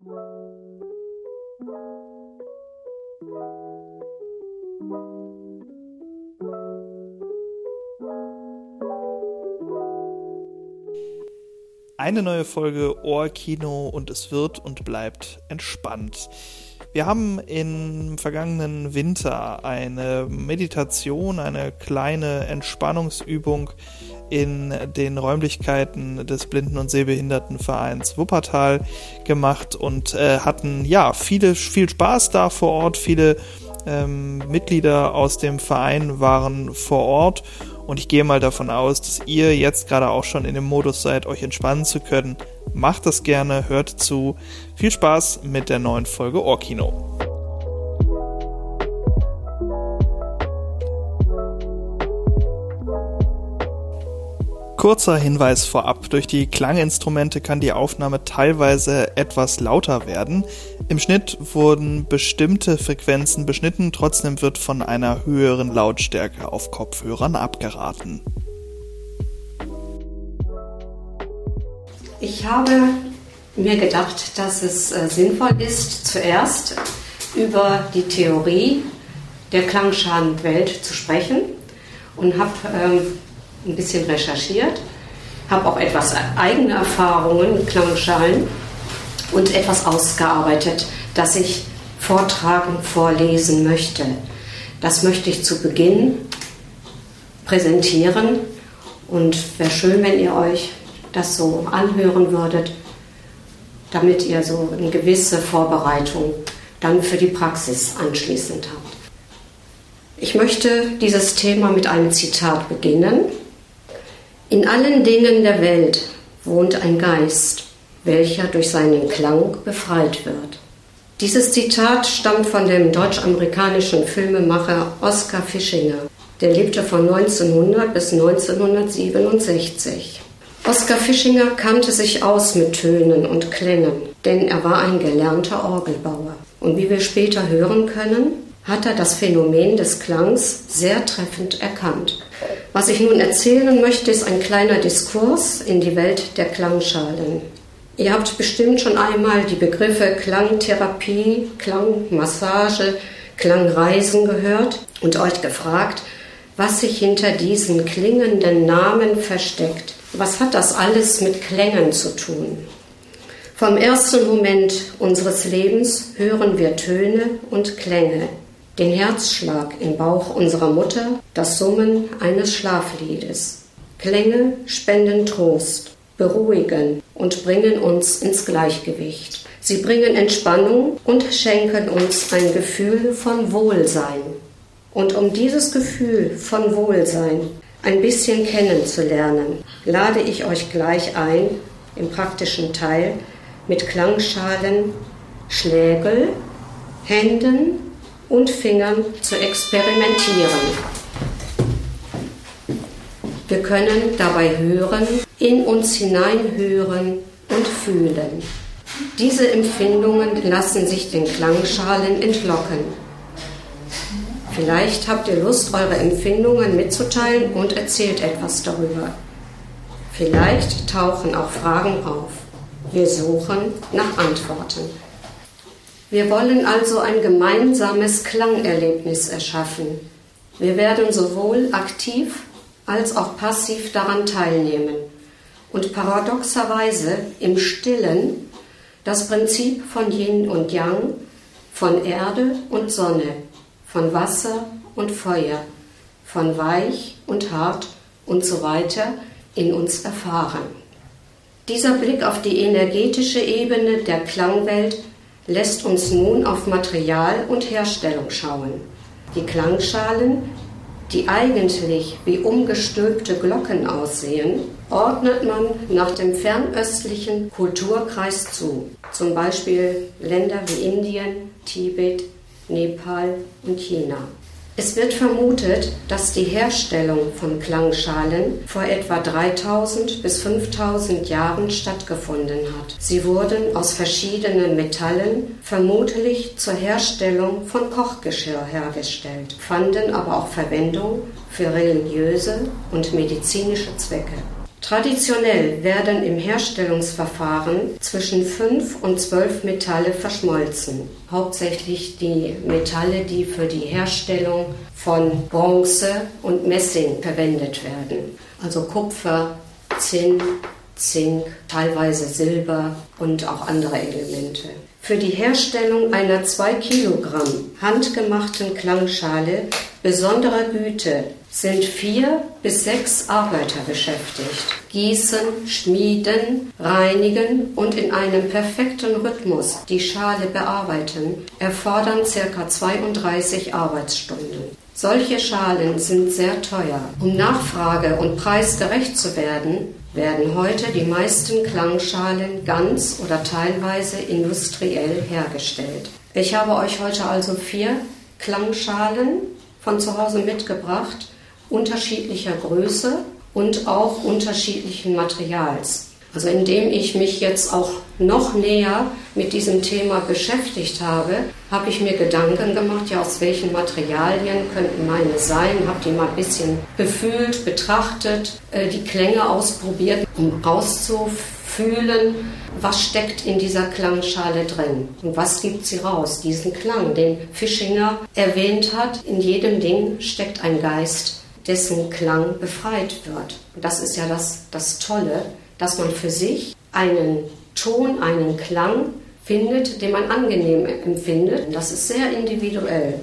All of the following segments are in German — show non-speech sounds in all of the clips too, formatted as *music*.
Eine neue Folge Ohrkino und es wird und bleibt entspannt. Wir haben im vergangenen Winter eine Meditation, eine kleine Entspannungsübung in den Räumlichkeiten des Blinden- und Sehbehindertenvereins Wuppertal gemacht und äh, hatten ja viele, viel Spaß da vor Ort. Viele ähm, Mitglieder aus dem Verein waren vor Ort und ich gehe mal davon aus, dass ihr jetzt gerade auch schon in dem Modus seid, euch entspannen zu können. Macht das gerne, hört zu. Viel Spaß mit der neuen Folge Ohrkino. Kurzer Hinweis vorab. Durch die Klanginstrumente kann die Aufnahme teilweise etwas lauter werden. Im Schnitt wurden bestimmte Frequenzen beschnitten, trotzdem wird von einer höheren Lautstärke auf Kopfhörern abgeraten. Ich habe mir gedacht, dass es äh, sinnvoll ist, zuerst über die Theorie der Klangschalenwelt zu sprechen und habe ähm, ein bisschen recherchiert, habe auch etwas eigene Erfahrungen mit Klangschalen und etwas ausgearbeitet, das ich vortragen, vorlesen möchte. Das möchte ich zu Beginn präsentieren und wäre schön, wenn ihr euch das so anhören würdet, damit ihr so eine gewisse Vorbereitung dann für die Praxis anschließend habt. Ich möchte dieses Thema mit einem Zitat beginnen. In allen Dingen der Welt wohnt ein Geist, welcher durch seinen Klang befreit wird. Dieses Zitat stammt von dem deutsch-amerikanischen Filmemacher Oskar Fischinger. Der lebte von 1900 bis 1967. Oskar Fischinger kannte sich aus mit Tönen und Klängen, denn er war ein gelernter Orgelbauer. Und wie wir später hören können, hat er das Phänomen des Klangs sehr treffend erkannt. Was ich nun erzählen möchte, ist ein kleiner Diskurs in die Welt der Klangschalen. Ihr habt bestimmt schon einmal die Begriffe Klangtherapie, Klangmassage, Klangreisen gehört und euch gefragt, was sich hinter diesen klingenden Namen versteckt. Was hat das alles mit Klängen zu tun? Vom ersten Moment unseres Lebens hören wir Töne und Klänge den Herzschlag im Bauch unserer Mutter, das Summen eines Schlafliedes. Klänge spenden Trost, beruhigen und bringen uns ins Gleichgewicht. Sie bringen Entspannung und schenken uns ein Gefühl von Wohlsein. Und um dieses Gefühl von Wohlsein ein bisschen kennenzulernen, lade ich euch gleich ein, im praktischen Teil mit Klangschalen, Schlägel, Händen und Fingern zu experimentieren. Wir können dabei hören, in uns hineinhören und fühlen. Diese Empfindungen lassen sich den Klangschalen entlocken. Vielleicht habt ihr Lust, eure Empfindungen mitzuteilen und erzählt etwas darüber. Vielleicht tauchen auch Fragen auf. Wir suchen nach Antworten. Wir wollen also ein gemeinsames Klangerlebnis erschaffen. Wir werden sowohl aktiv als auch passiv daran teilnehmen und paradoxerweise im stillen das Prinzip von Yin und Yang, von Erde und Sonne, von Wasser und Feuer, von weich und hart und so weiter in uns erfahren. Dieser Blick auf die energetische Ebene der Klangwelt lässt uns nun auf Material und Herstellung schauen. Die Klangschalen, die eigentlich wie umgestülpte Glocken aussehen, ordnet man nach dem fernöstlichen Kulturkreis zu, zum Beispiel Länder wie Indien, Tibet, Nepal und China. Es wird vermutet, dass die Herstellung von Klangschalen vor etwa 3000 bis 5000 Jahren stattgefunden hat. Sie wurden aus verschiedenen Metallen, vermutlich zur Herstellung von Kochgeschirr hergestellt, fanden aber auch Verwendung für religiöse und medizinische Zwecke. Traditionell werden im Herstellungsverfahren zwischen fünf und zwölf Metalle verschmolzen. Hauptsächlich die Metalle, die für die Herstellung von Bronze und Messing verwendet werden. Also Kupfer, Zinn, Zink, teilweise Silber und auch andere Elemente. Für die Herstellung einer 2 Kilogramm handgemachten Klangschale besonderer Güte sind vier bis sechs Arbeiter beschäftigt. Gießen, schmieden, reinigen und in einem perfekten Rhythmus die Schale bearbeiten, erfordern ca. 32 Arbeitsstunden. Solche Schalen sind sehr teuer. Um Nachfrage und Preis gerecht zu werden, werden heute die meisten Klangschalen ganz oder teilweise industriell hergestellt. Ich habe euch heute also vier Klangschalen von zu Hause mitgebracht, unterschiedlicher Größe und auch unterschiedlichen Materials. Also indem ich mich jetzt auch noch näher mit diesem Thema beschäftigt habe, habe ich mir Gedanken gemacht, ja, aus welchen Materialien könnten meine sein, habe die mal ein bisschen befühlt, betrachtet, äh, die Klänge ausprobiert, um rauszufühlen, was steckt in dieser Klangschale drin und was gibt sie raus, diesen Klang, den Fischinger erwähnt hat, in jedem Ding steckt ein Geist, dessen Klang befreit wird. Und das ist ja das, das Tolle, dass man für sich einen Ton, einen Klang findet, den man angenehm empfindet. Das ist sehr individuell.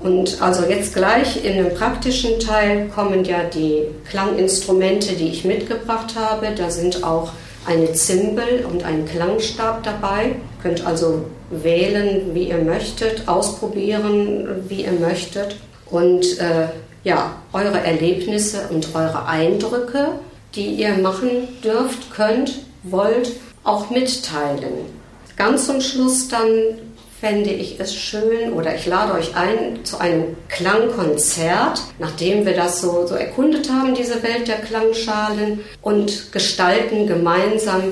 Und also jetzt gleich in dem praktischen Teil kommen ja die Klanginstrumente, die ich mitgebracht habe. Da sind auch eine Zimbel und ein Klangstab dabei. Ihr könnt also wählen, wie ihr möchtet, ausprobieren, wie ihr möchtet. Und äh, ja, eure Erlebnisse und eure Eindrücke, die ihr machen dürft, könnt, wollt, auch mitteilen. Ganz zum Schluss dann fände ich es schön oder ich lade euch ein zu einem Klangkonzert, nachdem wir das so, so erkundet haben, diese Welt der Klangschalen und gestalten gemeinsam.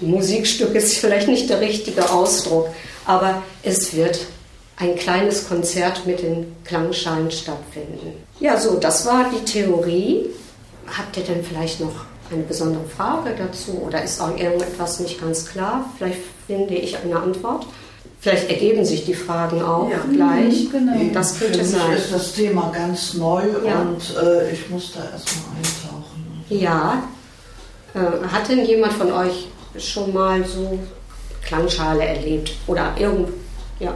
Musikstück ist *laughs* vielleicht nicht der richtige Ausdruck, aber es wird ein kleines Konzert mit den Klangschalen stattfinden. Ja, so, das war die Theorie. Habt ihr denn vielleicht noch eine besondere Frage dazu oder ist auch irgendetwas nicht ganz klar? Vielleicht finde ich eine Antwort. Vielleicht ergeben sich die Fragen auch ja. gleich. Mhm, genau. Das könnte Für mich sein. ist das Thema ganz neu ja. und äh, ich muss da erstmal eintauchen. Ja. Äh, hat denn jemand von euch schon mal so Klangschale erlebt? Oder irgend. Ja.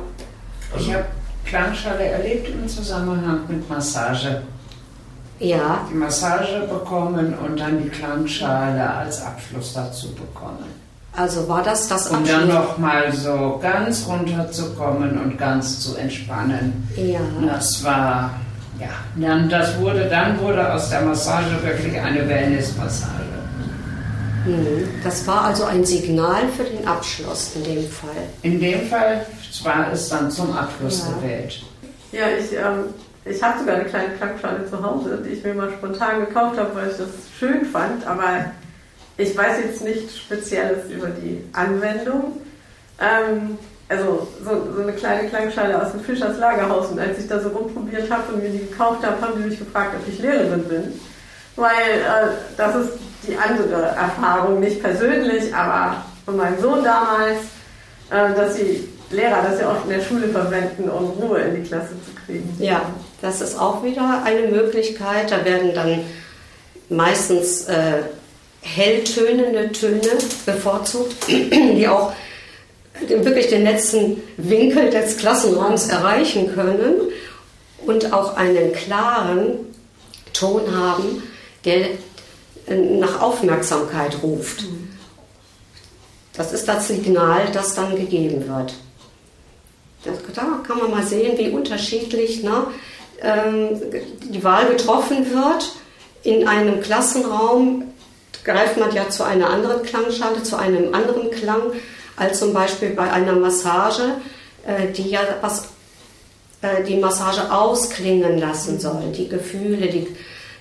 Ich habe Klangschale erlebt im Zusammenhang mit Massage ja. die Massage bekommen und dann die Klangschale als Abschluss dazu bekommen. Also war das das Abschluss? Und dann nochmal so ganz runterzukommen und ganz zu entspannen. Ja. Das war, ja, dann, das wurde, dann wurde aus der Massage wirklich eine Wellnessmassage. Mhm. Das war also ein Signal für den Abschluss in dem Fall. In dem Fall war es dann zum Abschluss ja. gewählt. Ja, ich ähm, ich habe sogar eine kleine Klangschale zu Hause, die ich mir mal spontan gekauft habe, weil ich das schön fand. Aber ich weiß jetzt nichts Spezielles über die Anwendung. Ähm, also so, so, eine kleine Klangschale aus dem Fischers Lagerhaus. Und als ich da so rumprobiert habe und mir die gekauft habe, haben die mich gefragt, ob ich Lehrerin bin. Weil äh, das ist die andere Erfahrung, nicht persönlich, aber von meinem Sohn damals, äh, dass sie Lehrer das ja oft in der Schule verwenden, um Ruhe in die Klasse zu kriegen. Ja, das ist auch wieder eine Möglichkeit. Da werden dann meistens äh, helltönende Töne bevorzugt, *clears throat* die auch wirklich den letzten Winkel des Klassenraums erreichen können und auch einen klaren Ton haben, der äh, nach Aufmerksamkeit ruft. Das ist das Signal, das dann gegeben wird. Da kann man mal sehen, wie unterschiedlich ne, ähm, die Wahl getroffen wird. In einem Klassenraum greift man ja zu einer anderen Klangschale, zu einem anderen Klang, als zum Beispiel bei einer Massage, äh, die ja was äh, die Massage ausklingen lassen soll, die Gefühle, die,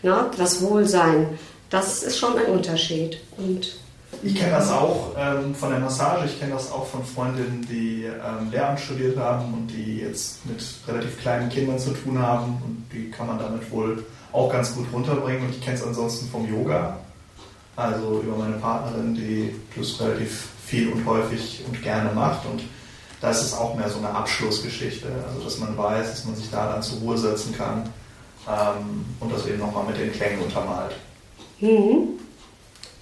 ne, das Wohlsein. Das ist schon ein Unterschied. Und ich kenne das auch ähm, von der Massage, ich kenne das auch von Freundinnen, die ähm, Lehramt studiert haben und die jetzt mit relativ kleinen Kindern zu tun haben und die kann man damit wohl auch ganz gut runterbringen und ich kenne es ansonsten vom Yoga. also über meine Partnerin, die das relativ viel und häufig und gerne macht. Und da ist es auch mehr so eine Abschlussgeschichte, also dass man weiß, dass man sich da dann zur Ruhe setzen kann ähm, und das eben nochmal mit den Klängen untermalt. Mhm.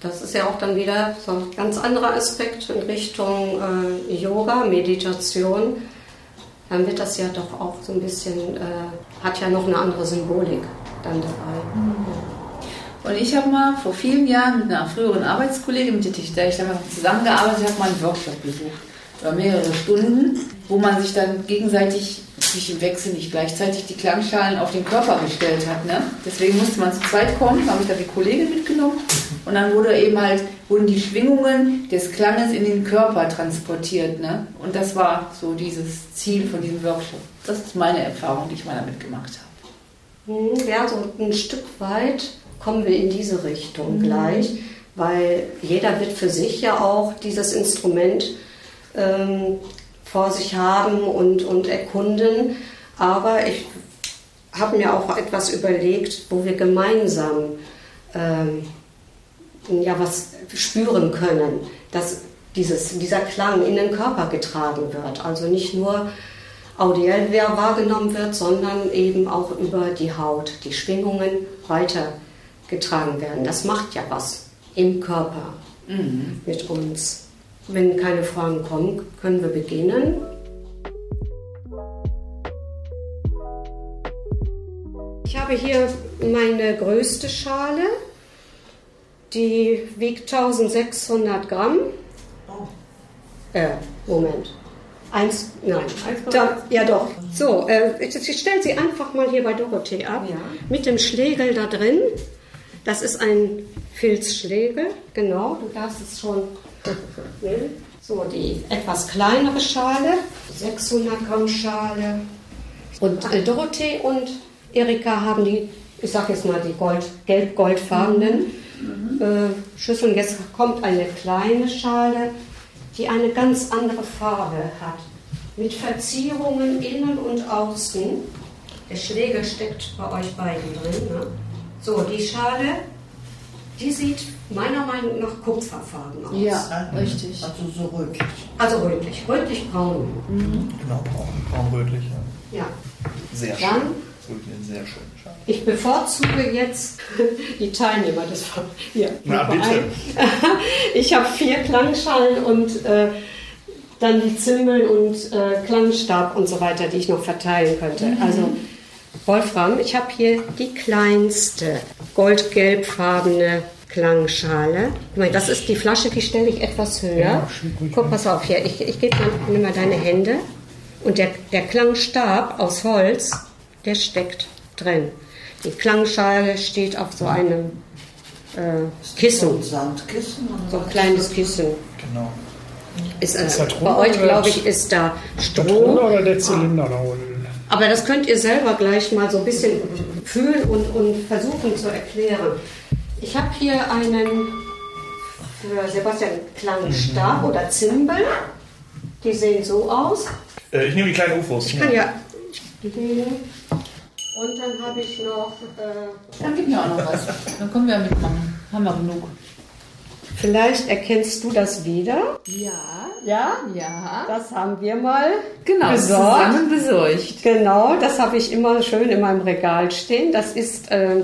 Das ist ja auch dann wieder so ein ganz anderer Aspekt in Richtung äh, Yoga, Meditation. Dann wird das ja doch auch so ein bisschen, äh, hat ja noch eine andere Symbolik dann dabei. Mhm. Und ich habe mal vor vielen Jahren mit einer früheren Arbeitskollegin, mit der ich damals zusammengearbeitet habe, mal einen Workshop besucht. Über mehrere Stunden, wo man sich dann gegenseitig sich im Wechsel nicht gleichzeitig die Klangschalen auf den Körper gestellt hat. Ne? Deswegen musste man zu zweit kommen, habe ich da die Kollegin mitgenommen und dann wurde eben halt, wurden die Schwingungen des Klanges in den Körper transportiert. Ne? Und das war so dieses Ziel von diesem Workshop. Das ist meine Erfahrung, die ich mal damit gemacht habe. Hm, ja, so ein Stück weit kommen wir in diese Richtung mhm. gleich, weil jeder wird für sich ja auch dieses Instrument ähm, vor sich haben und, und erkunden. Aber ich habe mir auch etwas überlegt, wo wir gemeinsam ähm, ja, was spüren können, dass dieses, dieser Klang in den Körper getragen wird. Also nicht nur audiell wahrgenommen wird, sondern eben auch über die Haut, die Schwingungen weitergetragen werden. Das macht ja was im Körper mhm. mit uns. Wenn keine Fragen kommen, können wir beginnen. Ich habe hier meine größte Schale. Die wiegt 1600 Gramm. Äh, Moment. Eins, nein. Da, ja doch. So, äh, ich, ich stelle sie einfach mal hier bei Dorothee ab. Ja. Mit dem Schlegel da drin. Das ist ein Filzschlegel, genau. Du darfst es schon so, die etwas kleinere Schale, 600 Gramm Schale. Und äh, Dorothee und Erika haben die, ich sag jetzt mal die Gold, gelb-goldfarbenen mhm. äh, Schüsseln. Jetzt kommt eine kleine Schale, die eine ganz andere Farbe hat. Mit Verzierungen innen und außen. Der Schläger steckt bei euch beiden drin. Ne? So, die Schale, die sieht meiner Meinung nach kupferfarben aus. Ja, richtig. Also so rötlich. Also rötlich, rötlich-braun. Mhm. Genau, braun, braun-rötlich. Ja. ja. Sehr schön. Dann, sehr schön. Ich bevorzuge jetzt *laughs* die Teilnehmer des hier, Na, bitte. *laughs* Ich habe vier Klangschalen und äh, dann die Zimbel und äh, Klangstab und so weiter, die ich noch verteilen könnte. Mhm. Also Wolfram, ich habe hier die kleinste goldgelbfarbene Klangschale. Das ist die Flasche, die stelle ich etwas höher. Ja, Guck, pass auf hier. Ich, ich gebe mal, nimm mal deine Hände. Und der, der Klangstab aus Holz, der steckt drin. Die Klangschale steht auf so einem äh, Kissen. So ein Sandkissen? So ein kleines Kissen. Genau. Ist, äh, ist bei euch, glaube ich, ist da Stroh. oder der Zylinder da unten? Aber das könnt ihr selber gleich mal so ein bisschen fühlen und, und versuchen zu erklären. Ich habe hier einen für Sebastian Klangstab mhm. oder Zimbel. Die sehen so aus. Äh, ich nehme die kleinen UFOs. Ich kann ja. Und dann habe ich noch. Äh, dann gib mir auch noch was. Dann können wir ja mitmachen. Haben wir genug. Vielleicht erkennst du das wieder. Ja. Ja? Ja. Das haben wir mal genau, besorgt. zusammen besorgt. Genau, das habe ich immer schön in meinem Regal stehen. Das ist, äh,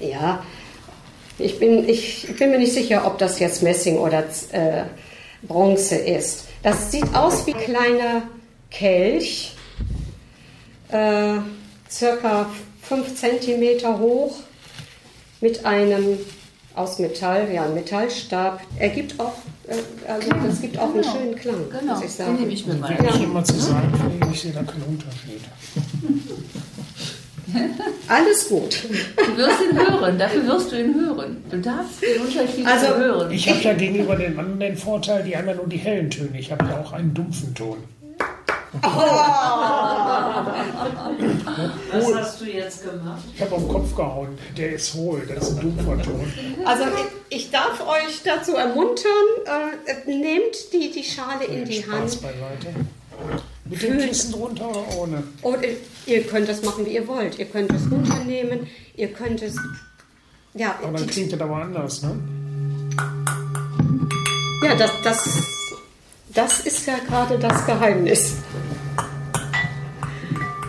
ja, ich bin, ich bin mir nicht sicher, ob das jetzt Messing oder äh, Bronze ist. Das sieht aus wie ein kleiner Kelch, äh, circa 5 cm hoch, mit einem aus Metall, ja, Metallstab. Er gibt auch, äh, also es gibt auch genau. einen schönen Klang, genau. muss ich sagen. Den nehme ich mir mal. Will ich immer zu sagen, ich sehe da keinen Unterschied. *laughs* Alles gut. Du wirst ihn hören, dafür wirst du ihn hören. Du darfst den Unterschied also, hören. Ich habe ja gegenüber den anderen den Vorteil, die haben ja nur die hellen Töne. Ich habe ja auch einen dumpfen Ton. Oh. Was hast du jetzt gemacht? Ich habe auf den Kopf gehauen. Der ist hohl, das ist ein dumpfer Ton. Also ich, ich darf euch dazu ermuntern, äh, nehmt die, die Schale in die Spaß Hand. Beiseite. Mit dem Kissen drunter oder ohne? Oder ihr könnt das machen, wie ihr wollt. Ihr könnt es runternehmen, ihr könnt es Ja, Aber dann klingt das aber anders, ne? Ja, das, das, das ist ja gerade das Geheimnis.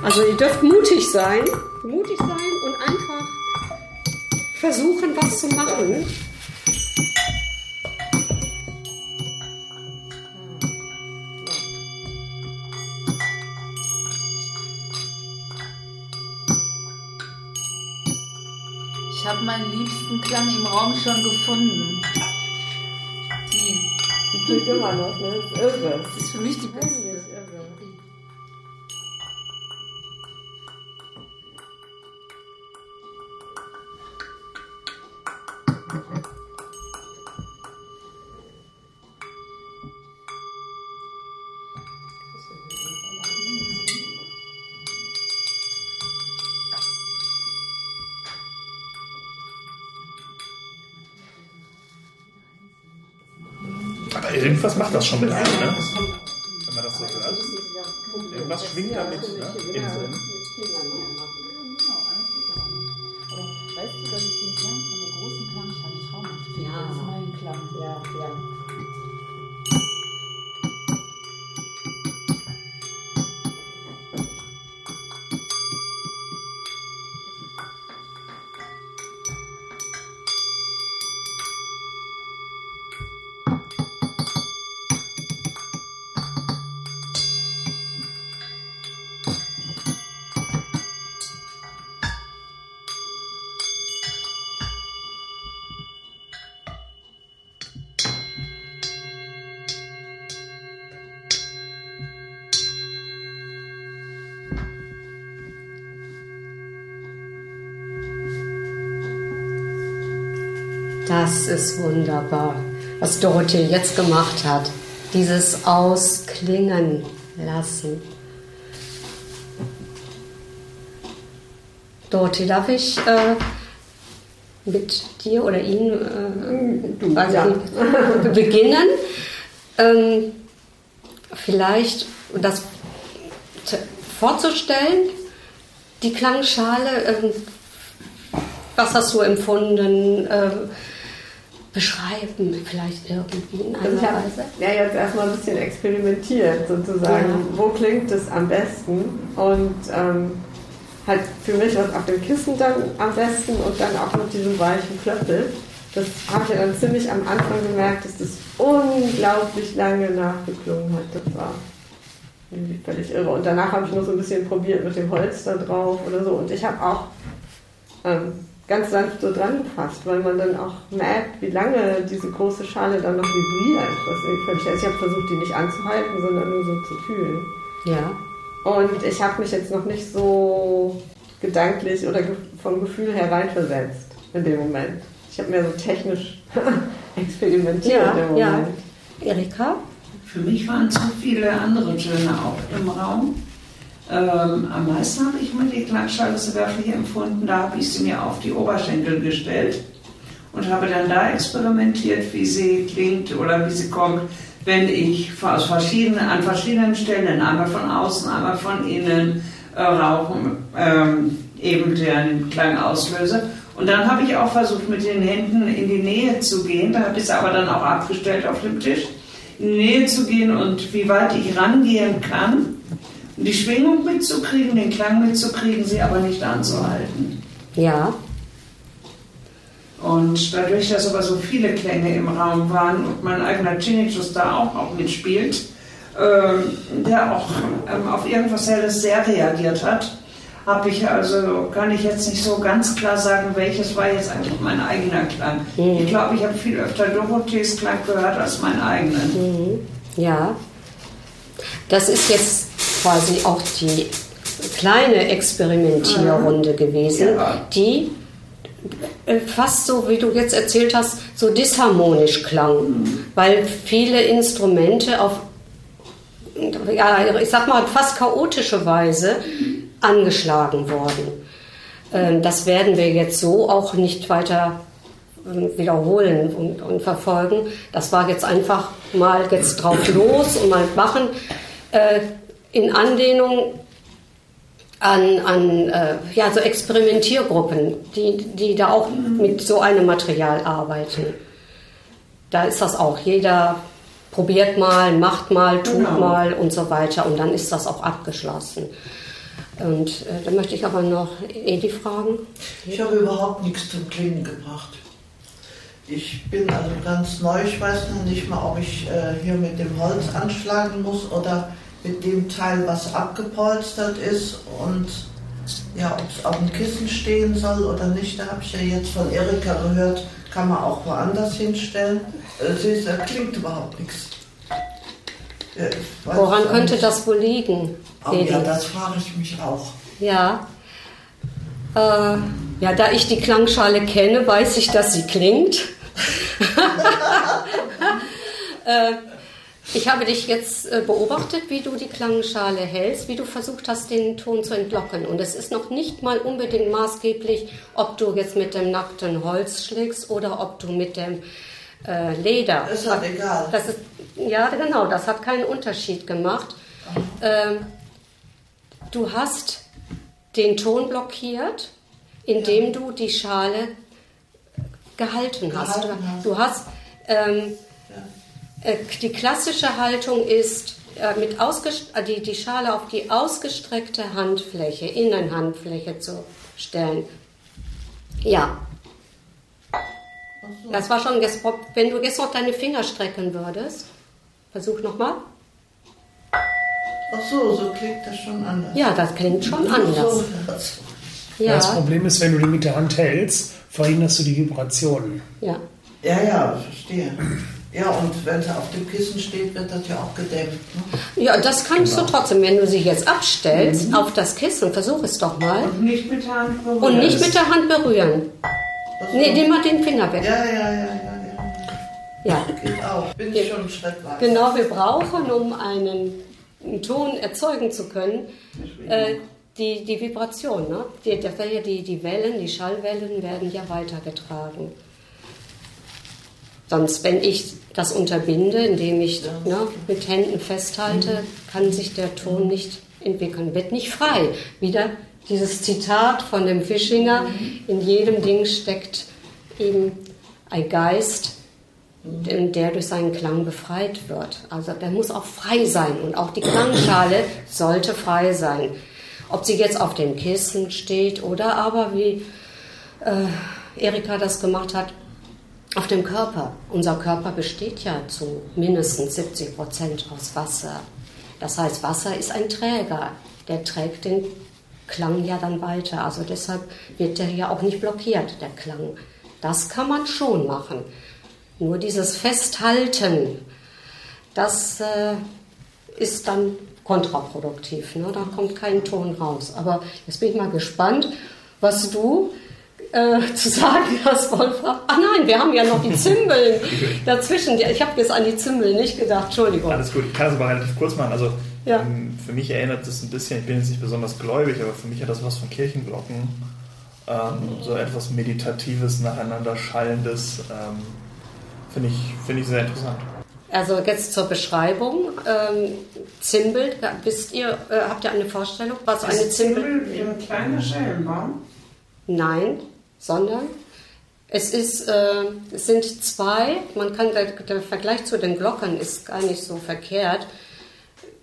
Also ihr dürft mutig sein, mutig sein und einfach versuchen, was zu machen. Ich habe meinen liebsten Klang im Raum schon gefunden. Die. Die klingt immer noch, ne? Das ist irre. Das ist für mich die beste. Das schon mit einem, ne? Wenn man das so hört. Irgendwas schwingt damit, ne? Innen drin. Weißt du, dass ich den Klang von der großen Klangschale traumhaft finde? Ja. Das ist mein Klang. Ja, ja. Das ist wunderbar, was Dorothee jetzt gemacht hat. Dieses Ausklingen lassen. Dorothee, darf ich äh, mit dir oder Ihnen äh, weiß ich ja. *laughs* beginnen? Ähm, vielleicht das zu- vorzustellen, die Klangschale. Ähm, was hast du empfunden? Beschreiben vielleicht irgendwie in einer Also ich habe Weise? ja jetzt erstmal ein bisschen experimentiert sozusagen. Ja. Wo klingt es am besten? Und ähm, halt für mich was auf dem Kissen dann am besten und dann auch mit diesem weichen Klöppel. Das habe ich ja dann ziemlich am Anfang gemerkt, dass das unglaublich lange nachgeklungen hat. Das war irgendwie völlig irre. Und danach habe ich noch so ein bisschen probiert mit dem Holz da drauf oder so. Und ich habe auch ähm, ganz sanft so dran gefasst, weil man dann auch merkt, wie lange diese große Schale dann noch vibriert. Was völlig, also ich habe versucht, die nicht anzuhalten, sondern nur so zu fühlen. Ja. Und ich habe mich jetzt noch nicht so gedanklich oder vom Gefühl her reinversetzt in dem Moment. Ich habe mehr so technisch *laughs* experimentiert Ja, in dem ja. Moment. Erika? Für mich waren zu viele andere Töne auch im Raum. Ähm, am meisten habe ich mir die Klangschale so wirklich empfunden. Da habe ich sie mir auf die Oberschenkel gestellt und habe dann da experimentiert, wie sie klingt oder wie sie kommt, wenn ich aus verschiedenen, an verschiedenen Stellen, einmal von außen, einmal von innen, äh, rauchen, ähm, eben den Klang auslöse. Und dann habe ich auch versucht, mit den Händen in die Nähe zu gehen. Da habe ich es aber dann auch abgestellt auf dem Tisch. In die Nähe zu gehen und wie weit ich rangehen kann, die Schwingung mitzukriegen, den Klang mitzukriegen, sie aber nicht anzuhalten. Ja. Und dadurch, dass aber so viele Klänge im Raum waren und mein eigener Tinnitus da auch noch mitspielt, ähm, der auch ähm, auf irgendwas Helles sehr reagiert hat, habe ich also, kann ich jetzt nicht so ganz klar sagen, welches war jetzt eigentlich mein eigener Klang. Ich glaube, ich habe viel öfter Dorothees Klang gehört als meinen eigenen. Ja. Das ist jetzt quasi auch die kleine Experimentierrunde gewesen, Ja. die äh, fast so, wie du jetzt erzählt hast, so disharmonisch klang, weil viele Instrumente auf, ja, ich sag mal, fast chaotische Weise angeschlagen wurden. Ähm, Das werden wir jetzt so auch nicht weiter ähm, wiederholen und, und verfolgen. Das war jetzt einfach mal jetzt drauf los und mal machen. In Anlehnung an, an äh, ja, so Experimentiergruppen, die, die da auch mit so einem Material arbeiten. Da ist das auch. Jeder probiert mal, macht mal, tut Genau. mal und so weiter. Und dann ist das auch abgeschlossen. Und äh, da möchte ich aber noch Edi fragen. Ich habe überhaupt nichts zum Klingen gebracht. Ich bin also ganz neu. Ich weiß noch nicht mal, ob ich äh, hier mit dem Holz anschlagen muss oder mit dem Teil, was abgepolstert ist und ja, ob es auf dem Kissen stehen soll oder nicht. Da habe ich ja jetzt von Erika gehört, kann man auch woanders hinstellen. Äh, sie ist, da klingt überhaupt nichts. Ja, weiß Woran könnte das wohl liegen? Oh, ja, das frage ich mich auch. Ja. Äh, ja, da ich die Klangschale kenne, weiß ich, dass sie klingt. *laughs* äh, ich habe dich jetzt äh, beobachtet, wie du die Klangschale hältst, wie du versucht hast, den Ton zu entlocken. Und es ist noch nicht mal unbedingt maßgeblich, ob du jetzt mit dem nackten Holz schlägst oder ob du mit dem äh, Leder. Ist halt egal. Das ist, ja, genau, das hat keinen Unterschied gemacht. Ähm, du hast den Ton blockiert, indem du die Schale gehalten hast. Gehalten hast. Du hast ähm, äh, die klassische Haltung ist, äh, mit äh, die, die Schale auf die ausgestreckte Handfläche, Innenhandfläche zu stellen. Ja. Das war schon, wenn du jetzt noch deine Finger strecken würdest. Versuch nochmal. Ach so, so klingt das schon anders. Ja, das klingt schon anders. So, das- Ja, Das Problem ist, wenn du die mit der Hand hältst, verhinderst du die Vibrationen. ja. Ja, ja, verstehe. Ja, und wenn sie auf dem Kissen steht, wird das ja auch gedämpft. Ne? ja, das kannst du trotzdem, wenn du sie jetzt abstellst auf das Kissen, versuch es doch mal. Und nicht mit der Hand berühren. Und nicht mit der Hand berühren. Nee, nimm mal den Finger weg. Ja, ja, ja, ja, ja. Ja. Geht auch. Bin ich schon einen Schritt weiter. Genau, wir brauchen, um einen, einen Ton erzeugen zu können, äh, die, die Vibration. Ne? Die, die, die Wellen, die Schallwellen werden ja weitergetragen. Sonst, wenn ich das unterbinde, indem ich ne, mit Händen festhalte, kann sich der Ton nicht entwickeln, wird nicht frei. Wieder dieses Zitat von dem Fischinger, in jedem Ding steckt eben ein Geist, der durch seinen Klang befreit wird. Also der muss auch frei sein und auch die Klangschale sollte frei sein. Ob sie jetzt auf dem Kissen steht oder aber wie äh, Erika das gemacht hat, auf dem Körper. Unser Körper besteht ja zu mindestens 70 Prozent aus Wasser. Das heißt, Wasser ist ein Träger. Der trägt den Klang ja dann weiter. Also deshalb wird der ja auch nicht blockiert, der Klang. Das kann man schon machen. Nur dieses Festhalten, das äh, ist dann kontraproduktiv. Ne? Da kommt kein Ton raus. Aber jetzt bin ich mal gespannt, was du äh, *laughs* zu sagen *laughs* hast, Wolfram. Ah nein, wir haben ja noch die Zimbeln *laughs* dazwischen. Ich habe jetzt an die Zimbeln nicht gedacht. Entschuldigung. Alles gut, ich kann das aber relativ kurz machen. Also Ja. ähm, für mich erinnert das ein bisschen, ich bin jetzt nicht besonders gläubig, aber für mich hat das was von Kirchenglocken. Ähm, so etwas Meditatives, nacheinander Schallendes. Ähm, Finde ich, finde ich sehr interessant. Also jetzt zur Beschreibung. Ähm, Zimbel, wisst ihr, äh, habt ihr eine Vorstellung, was eine Ist Zimbel Zimbel wie ein kleiner Schellenbaum? Nein, sondern es, ist, äh, es sind zwei, man kann, der, der Vergleich zu den Glocken ist gar nicht so verkehrt,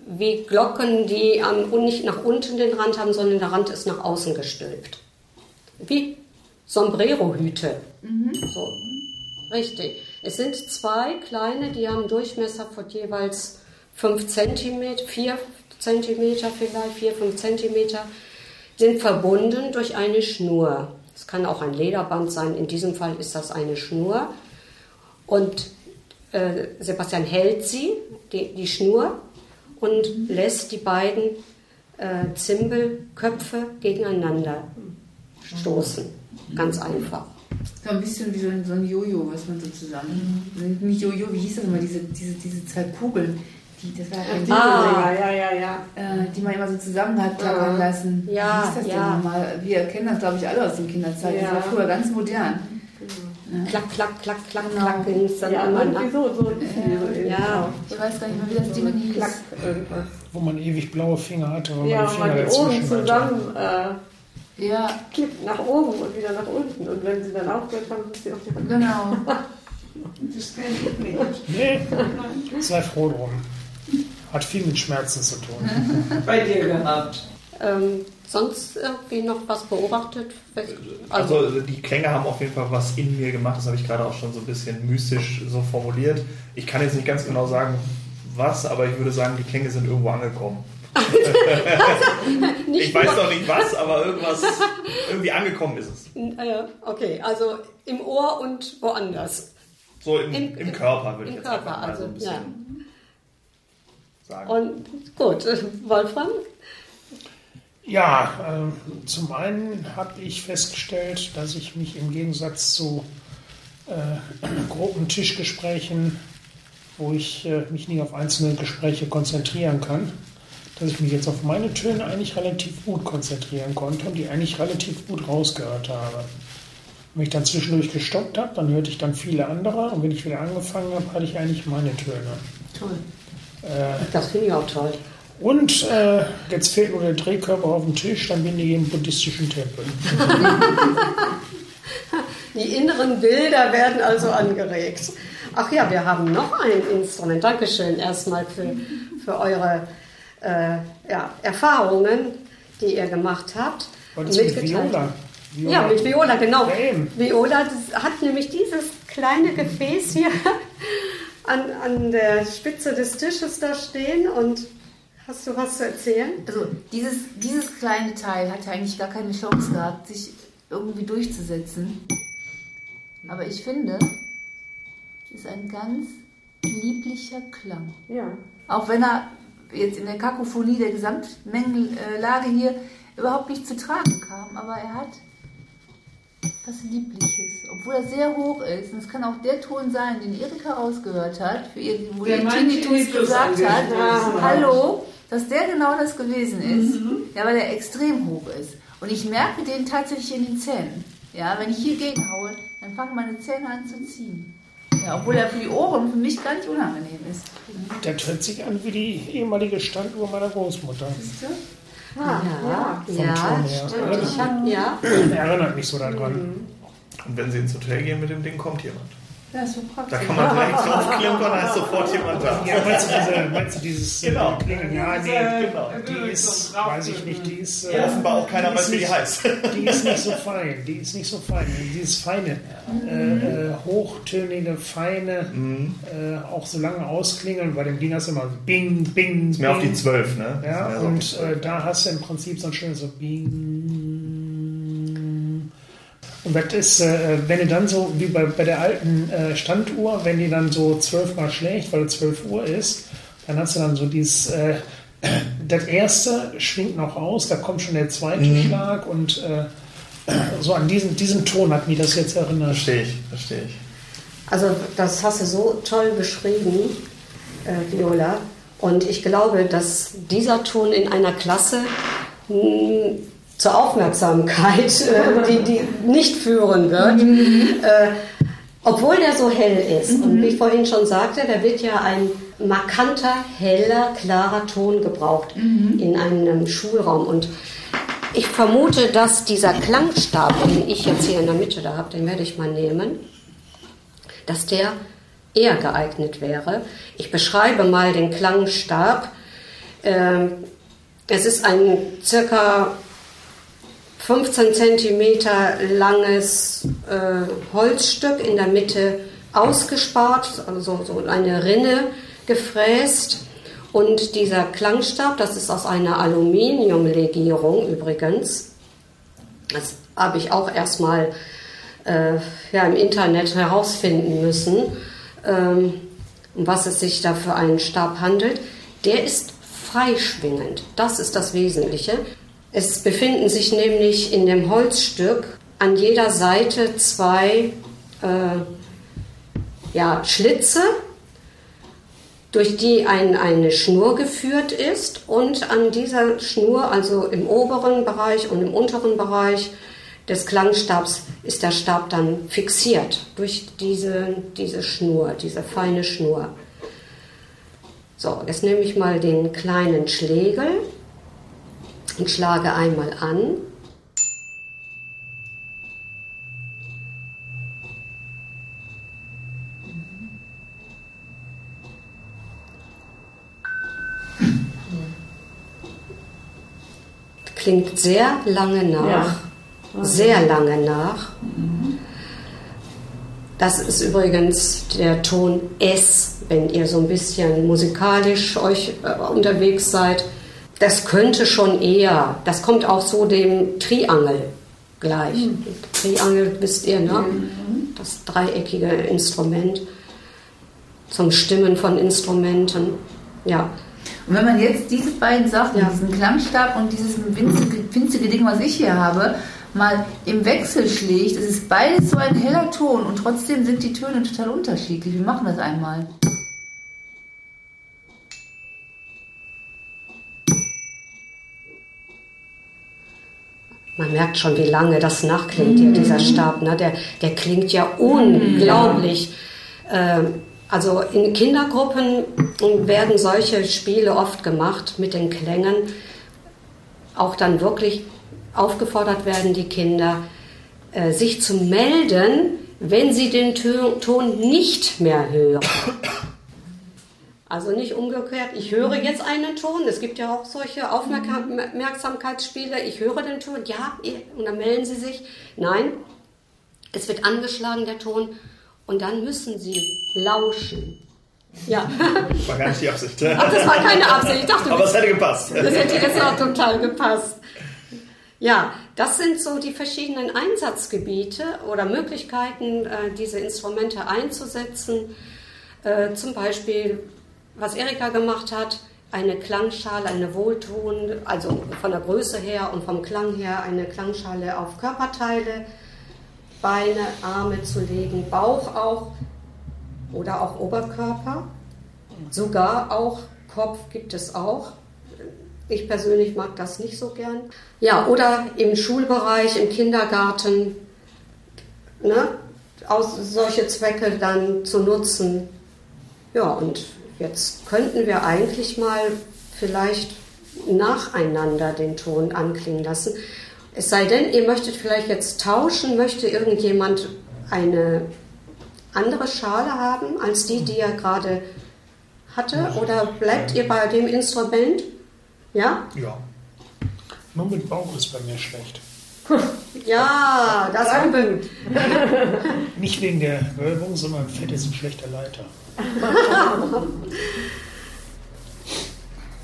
wie Glocken, die am, nicht nach unten den Rand haben, sondern der Rand ist nach außen gestülpt. Wie Sombrero-Hüte. So, richtig. Es sind zwei kleine, die haben einen Durchmesser von jeweils 5 cm, 4 cm vielleicht, 4, 5 cm, sind verbunden durch eine Schnur. Es kann auch ein Lederband sein, in diesem Fall ist das eine Schnur. Und äh, Sebastian hält sie, die, die Schnur, und lässt die beiden äh, Zimbelköpfe gegeneinander stoßen. Ganz einfach. So ein bisschen wie so ein, so ein Jojo, was man so zusammen. Nicht Jojo, wie hieß das immer, diese, diese, diese zwei Kugeln. Die, das war ein Ah. ja, ja, ja. äh, die man immer so zusammen hat klappern Ah. lassen. Ja, wie hieß das ja. denn nochmal? Wir kennen das, glaube ich, alle aus den Kinderzeit. Das Ja. war früher ganz modern. klack, klack, klack, klack, Genau. klack, ging es dann Ja, irgendwie so, so die ähnlich. Ja, Ich weiß gar nicht mehr, wie das Ding hieß. Klack, irgendwas. Wo man ewig blaue Finger hatte, weil Ja, man die man Finger die Ohren zusammen äh, Ja, kippt nach oben und wieder nach unten. Und wenn sie dann aufgehört haben, sind sie auf die Hand. genau. *laughs* Das kenne ich nicht. Nee, sei froh drum. Hat viel mit Schmerzen zu tun. *laughs* Bei dir gehabt. ähm, sonst irgendwie noch was beobachtet? Also die Klänge haben auf jeden Fall was in mir gemacht, das habe ich gerade auch schon so ein bisschen mystisch so formuliert. Ich kann jetzt nicht ganz genau sagen, was, aber ich würde sagen, die Klänge sind irgendwo angekommen. *laughs* ich weiß noch nicht was, aber irgendwas, irgendwie angekommen ist es. Äh, okay, also im Ohr und woanders. So im, Im- im Körper würde ich Im jetzt einfach Körper, mal so also, ein bisschen ja. Sagen. Und gut, Wolfram? Ja, äh, zum einen habe ich festgestellt, dass ich mich im Gegensatz zu äh, *clears throat* Gruppentischgesprächen, wo ich äh, mich nie auf einzelne Gespräche konzentrieren kann, dass ich mich jetzt auf meine Töne eigentlich relativ gut konzentrieren konnte und die eigentlich relativ gut rausgehört habe. Wenn ich dann zwischendurch gestoppt habe, dann hörte ich dann viele andere und wenn ich wieder angefangen habe, hatte ich eigentlich meine Töne. Toll. Äh, Das finde ich auch toll. und äh, jetzt fehlt nur der Drehkörper auf dem Tisch, dann bin ich im buddhistischen Tempel. *laughs* Die inneren Bilder werden also angeregt. Ach ja, wir haben noch ein Instrument. Dankeschön erstmal für, für eure äh, ja, Erfahrungen, die ihr gemacht habt. Und mit. Viola. Viola. Ja, mit Viola, genau. Viola hat nämlich dieses kleine Gefäß hier an, an der Spitze des Tisches da stehen. Und hast du was zu erzählen? Also dieses, dieses kleine Teil hat ja eigentlich gar keine Chance gehabt, sich irgendwie durchzusetzen. Aber ich finde, es ist ein ganz lieblicher Klang. Ja. Auch wenn er jetzt in der Kakophonie der Gesamtmengenlage hier überhaupt nicht zu tragen kam, aber er hat was Liebliches, obwohl er sehr hoch ist. Und es kann auch der Ton sein, den Erika rausgehört hat, für ihr, wo Der ihr Tinnitus gesagt hat, hallo, dass der genau das gewesen ist, ja, weil er extrem hoch ist. Und ich merke den tatsächlich in den Zähnen. Ja, wenn ich hier gegenhaue, dann fangen meine Zähne an zu ziehen. Ja, obwohl er für die Ohren für mich ganz unangenehm ist. Der hört sich an wie die ehemalige Standuhr meiner Großmutter. Ah, ja, ja, stimmt. Ich hab, ja. Erinnert mich so daran. Und wenn Sie ins Hotel gehen mit dem Ding, kommt jemand. Ja, ist so Da praktisch. kann man direkt *laughs* draufklimpern, da ist sofort jemand da. Ja, meinst du, diese, meinst du dieses äh, Genau. Klingeln? Ja, nee, Genau. die ist, weiß ich nicht, die ist, äh, Offenbar auch keiner die weiß, ist wie die nicht- heißt. Die ist nicht so fein, die ist nicht so fein. Dieses feine, äh, äh, hochtönige, feine, Mhm. äh, auch so lange ausklingeln, bei dem Ding hast du immer so Bing, Bing, Ist mir auf die Bing. 12, ne? Ja, Ist und 12. äh, da hast du im Prinzip so ein schönes so Bing. Und das ist, äh, wenn du dann so, wie bei, bei der alten äh, Standuhr, wenn die dann so zwölfmal schlägt, weil es 12 Uhr ist, dann hast du dann so dieses, äh, das erste schwingt noch aus, da kommt schon der zweite Mhm. Schlag und äh, so an diesen, diesen Ton hat mich das jetzt erinnert. Verstehe ich, verstehe ich. Also das hast du so toll beschrieben, äh, Viola. Und ich glaube, dass dieser Ton in einer Klasse mh, zur Aufmerksamkeit, äh, die, die nicht führen wird, äh, obwohl der so hell ist. Und wie ich vorhin schon sagte, da wird ja ein markanter, heller, klarer Ton gebraucht in einem Schulraum. Und ich vermute, dass dieser Klangstab, den ich jetzt hier in der Mitte da habe, den werde ich mal nehmen, dass der eher geeignet wäre. Ich beschreibe mal den Klangstab. Ähm, es ist ein circa 15 Zentimeter langes äh, Holzstück in der Mitte ausgespart, also so eine Rinne gefräst. Und dieser Klangstab, das ist aus einer Aluminiumlegierung übrigens. Das habe ich auch erstmal äh, ja, im Internet herausfinden müssen, ähm, um was es sich da für einen Stab handelt. Der ist freischwingend. Das ist das Wesentliche. Es befinden sich nämlich in dem Holzstück an jeder Seite zwei äh, ja, Schlitze, durch die ein, eine Schnur geführt ist und an dieser Schnur, also im oberen Bereich und im unteren Bereich, des Klangstabs ist der Stab dann fixiert durch diese, diese Schnur, diese feine Schnur. So, jetzt nehme ich mal den kleinen Schlegel und schlage einmal an. Klingt sehr lange nach. Ja. Sehr lange nach. Das ist übrigens der Ton S, wenn ihr so ein bisschen musikalisch euch äh, unterwegs seid. Das könnte schon eher, das kommt auch so dem Triangel gleich. Triangel wisst ihr, ne? Das dreieckige Instrument zum Stimmen von Instrumenten. Ja, Und wenn man jetzt diese beiden Sachen, Ja. diesen Klangstab und dieses winzige, winzige Ding, was ich hier habe, mal im Wechsel schlägt, es ist beides so ein heller Ton und trotzdem sind die Töne total unterschiedlich. Wir machen das einmal. Man merkt schon, wie lange das nachklingt hier, dieser Stab. Ne? Der, der klingt ja unglaublich. Ähm, also in Kindergruppen werden solche Spiele oft gemacht mit den Klängen. Auch dann wirklich aufgefordert werden die Kinder, äh, sich zu melden, wenn sie den Ton nicht mehr hören. Also nicht umgekehrt, ich höre jetzt einen Ton. Es gibt ja auch solche Aufmerksamkeitsspiele. Ich höre den Ton, ja, und dann melden sie sich. Nein, es wird angeschlagen, der Ton, und dann müssen sie lauschen. Ja, War gar nicht die Absicht. Ach, das war keine Absicht. Ich dachte, Aber es hätte gepasst. das hätte jetzt auch total gepasst. Ja, das sind so die verschiedenen Einsatzgebiete oder Möglichkeiten, äh, diese Instrumente einzusetzen. Äh, zum Beispiel, was Erika gemacht hat, eine Klangschale, eine Wohlton, also von der Größe her und vom Klang her eine Klangschale auf Körperteile, Beine, Arme zu legen, Bauch auch oder auch Oberkörper. Sogar auch Kopf gibt es auch. Ich persönlich mag das nicht so gern. Ja, oder im Schulbereich, im Kindergarten, ne, aus solche Zwecke dann zu nutzen. Ja, und jetzt könnten wir eigentlich mal vielleicht nacheinander den Ton anklingen lassen. Es sei denn, ihr möchtet vielleicht jetzt tauschen, möchte irgendjemand eine andere Schale haben als die, die er gerade hatte? Oder bleibt ihr bei dem Instrument? Ja? Ja. Nur mit Bauch ist bei mir schlecht. *laughs* Ja, das unbedingt. *laughs* Nicht wegen der Wölbung, sondern Fett ist ein schlechter Leiter. *laughs*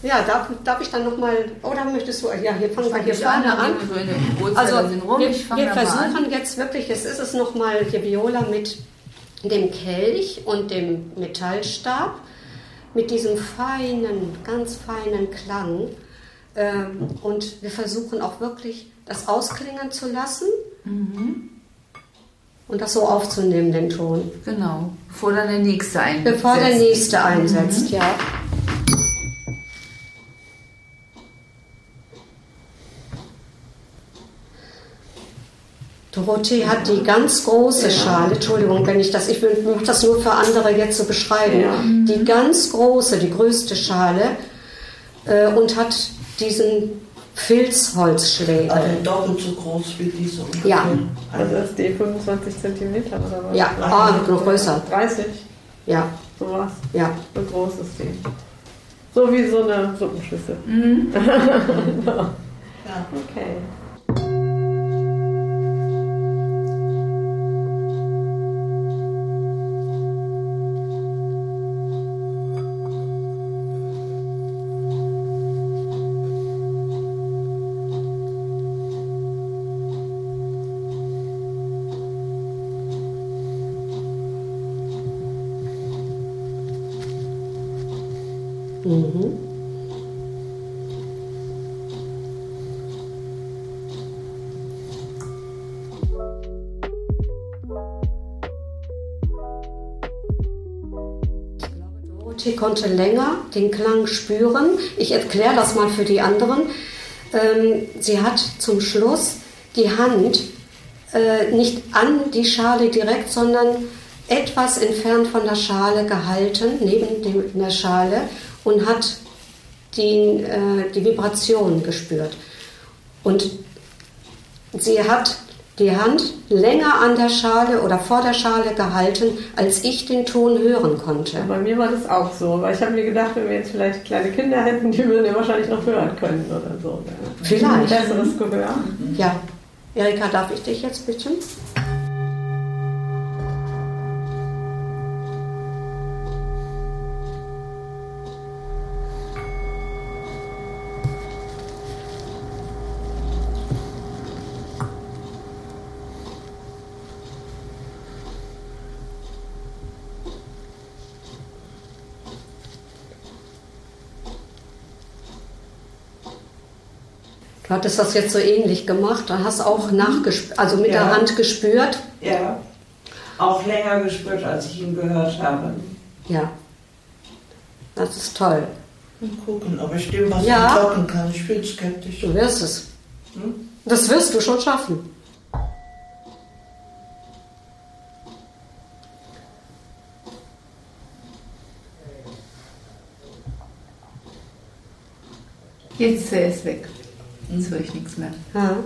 Ja, darf, darf ich dann nochmal, oder möchtest du, ja, hier fangen wir hier vorne an. so in den Uhrzeigersinn Also wir, wir an. versuchen jetzt wirklich, es ist es nochmal hier Viola mit dem Kelch und dem Metallstab, mit diesem feinen, ganz feinen Klang. Ähm, und wir versuchen auch wirklich das ausklingen zu lassen Mhm. Und das so aufzunehmen, den Ton. Genau, bevor dann der nächste einsetzt. Bevor der nächste einsetzt, ja. Dorothee hat die ganz große Schale, Entschuldigung, wenn ich das, ich mache das nur für andere jetzt zu beschreiben, die ganz große, die größte Schale äh, und hat diesen Filzholzschlägel. Also doppelt so groß wie diese ungefähr. Ja. Also ist die 25 Zentimeter oder was? Ja, ah, noch größer. 30, Ja, sowas. ja. So groß ist die. So wie so eine Suppenschüssel. *laughs* Ja. Okay. Konnte länger den Klang spüren. Ich erkläre das mal für die anderen. Ähm, sie hat zum Schluss die Hand äh, nicht an die Schale direkt, sondern etwas entfernt von der Schale gehalten, neben der Schale und hat die, äh, die Vibration gespürt. Und sie hat die Hand länger an der Schale oder vor der Schale gehalten, als ich den Ton hören konnte. Bei mir war das auch so, weil ich habe mir gedacht, wenn wir jetzt vielleicht kleine Kinder hätten, die würden ja wahrscheinlich noch hören können oder so. Vielleicht. Besseres Gehör. Ja. Erika, darf ich dich jetzt bitten? Du hattest das jetzt so ähnlich gemacht, dann hast auch nachgespürt, also mit Ja. der Hand gespürt. Ja, auch länger gespürt, als ich ihn gehört habe. Ja. Das ist toll. Mal gucken, ob ich dem was Ja. entlocken kann. Ich bin skeptisch. Du wirst es. Das wirst du schon schaffen. Jetzt ist er weg. Jetzt höre ich nichts mehr. Ja.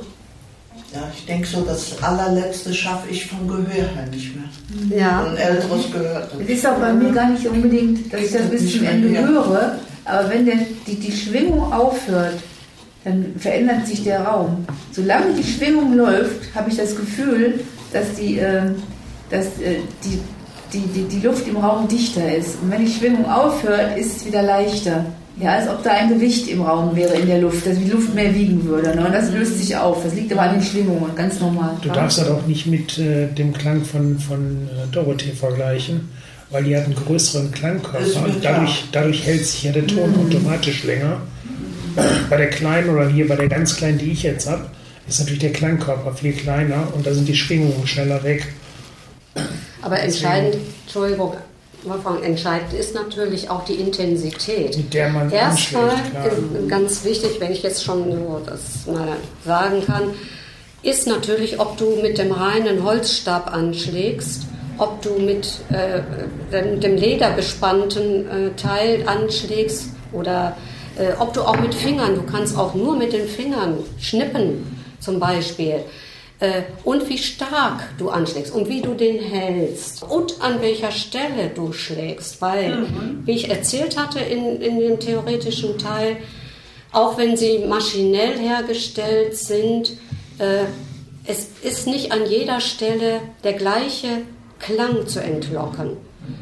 Ja, ich denke so, das allerletzte schaffe ich vom Gehör her nicht mehr. Ja. Ein älteres Gehör. Es ist auch bei mir gar nicht unbedingt, dass ich das bis zum Ende höre, aber wenn denn die, die Schwingung aufhört, dann verändert sich der Raum. Solange die Schwingung läuft, habe ich das Gefühl, dass die, ähm, dass, äh, die, die, die, die Luft im Raum dichter ist. Und wenn die Schwingung aufhört, ist es wieder leichter. Ja, als ob da ein Gewicht im Raum wäre in der Luft, dass die Luft mehr wiegen würde. Ne? Und das löst sich auf. Das liegt aber an den Schwingungen, ganz normal. Du darfst das auch nicht mit äh, dem Klang von, von äh, Dorothee vergleichen, weil die hat einen größeren Klangkörper und dadurch, dadurch hält sich ja der Ton automatisch länger. Bei der kleinen oder hier bei der ganz kleinen, die ich jetzt habe, ist natürlich der Klangkörper viel kleiner und da sind die Schwingungen schneller weg. Aber entscheidend, Entschuldigung, Wolfgang, entscheidend ist natürlich auch die Intensität. Mit der man Erstmal ist ganz wichtig, wenn ich jetzt schon so das mal sagen kann, ist natürlich, ob du mit dem reinen Holzstab anschlägst, ob du mit äh, dem, dem lederbespannten äh, Teil anschlägst oder äh, ob du auch mit Fingern, du kannst auch nur mit den Fingern schnippen zum Beispiel. Äh, und wie stark du anschlägst und wie du den hältst und an welcher Stelle du schlägst. Weil, wie ich erzählt hatte in, in dem theoretischen Teil, auch wenn sie maschinell hergestellt sind, äh, es ist nicht an jeder Stelle der gleiche Klang zu entlocken.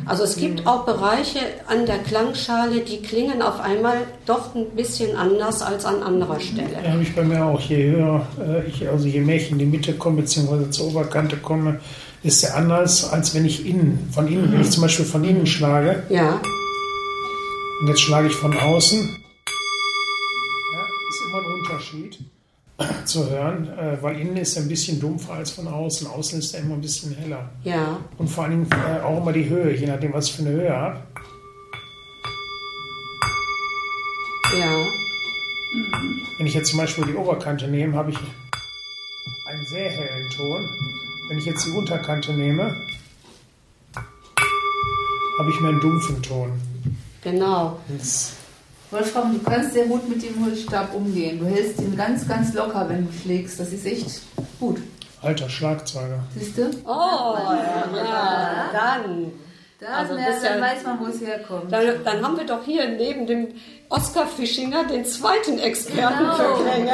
Also es gibt auch Bereiche an der Klangschale, die klingen auf einmal doch ein bisschen anders als an anderer Stelle. Ja, habe ich bei mir auch. Je höher äh, ich, also je mehr ich in die Mitte komme, beziehungsweise zur Oberkante komme, ist der anders, als wenn ich innen, von innen, wenn ich zum Beispiel von innen schlage. Ja, Und jetzt schlage ich von außen. Ja, ist immer ein Unterschied *clears throat* zu hören, äh, weil innen ist er ein bisschen dumpfer als von außen. Außen ist er immer ein bisschen heller. ja, Und vor allen Dingen äh, auch immer die Höhe, je nachdem, was ich für eine Höhe habe. ja. Wenn ich jetzt zum Beispiel die Oberkante nehme, habe ich einen sehr hellen Ton. Wenn ich jetzt die Unterkante nehme, habe ich mehr einen dumpfen Ton. Genau. Das, Wolfram, du kannst sehr gut mit dem Holzstab umgehen. Du hältst ihn ganz, ganz locker, wenn du schlägst. Das ist echt gut. alter Schlagzeuger. Siehst du? Oh, ja, dann. Da, Also ja- dann weiß man, wo es herkommt. Dann, dann haben wir doch hier neben dem Oskar Fischinger den zweiten Experten Genau. für Klänge.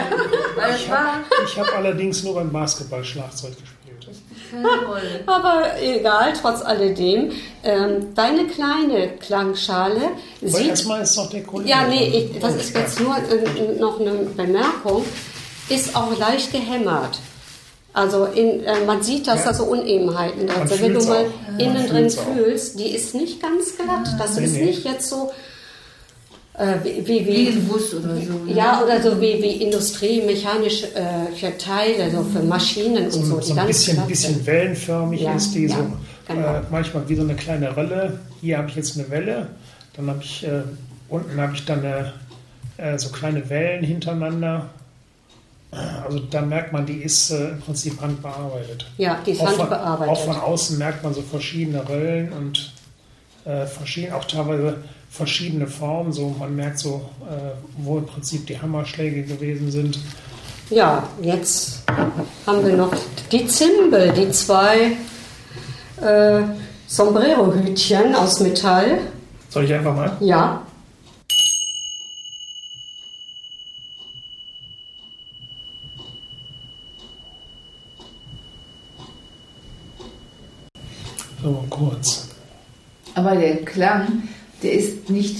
Ich habe allerdings nur beim Basketball Schlagzeug gespielt. *laughs* Aber egal, trotz alledem. Ähm, deine kleine Klangschale Aber sieht erstmal ist noch der Kollege. Ja, nee, ich, das ist jetzt nur äh, noch eine Bemerkung. Ist auch leicht gehämmert. Also in, äh, man sieht, dass Ja. da so Unebenheiten da Man sind. Wenn du mal auch. Man innen drin fühlst, die ist nicht ganz glatt. Das Nee, ist nee. nicht jetzt so äh, wie, wie, Wie Bus oder so. ne? ja, oder so wie, wie Industrie, mechanische äh, für Teile, so für Maschinen und so. so, die so ein bisschen, bisschen wellenförmig Ja, ist die, ja, so genau. äh, manchmal wie so eine kleine Rille. Hier habe ich jetzt eine Welle, dann habe ich äh, unten habe ich dann eine, äh, so kleine Wellen hintereinander. Also da merkt man, die ist äh, im Prinzip handbearbeitet. Ja, die ist Auch von, handbearbeitet. auch von außen merkt man so verschiedene Röllen und äh, verschieden, auch teilweise verschiedene Formen. So, man merkt so, äh, wo im Prinzip die Hammerschläge gewesen sind. Ja, jetzt haben wir noch die Zimbel, die zwei äh, Sombrero-Hütchen aus Metall. Soll ich einfach mal? Ja, So kurz. Aber der Klang, der ist nicht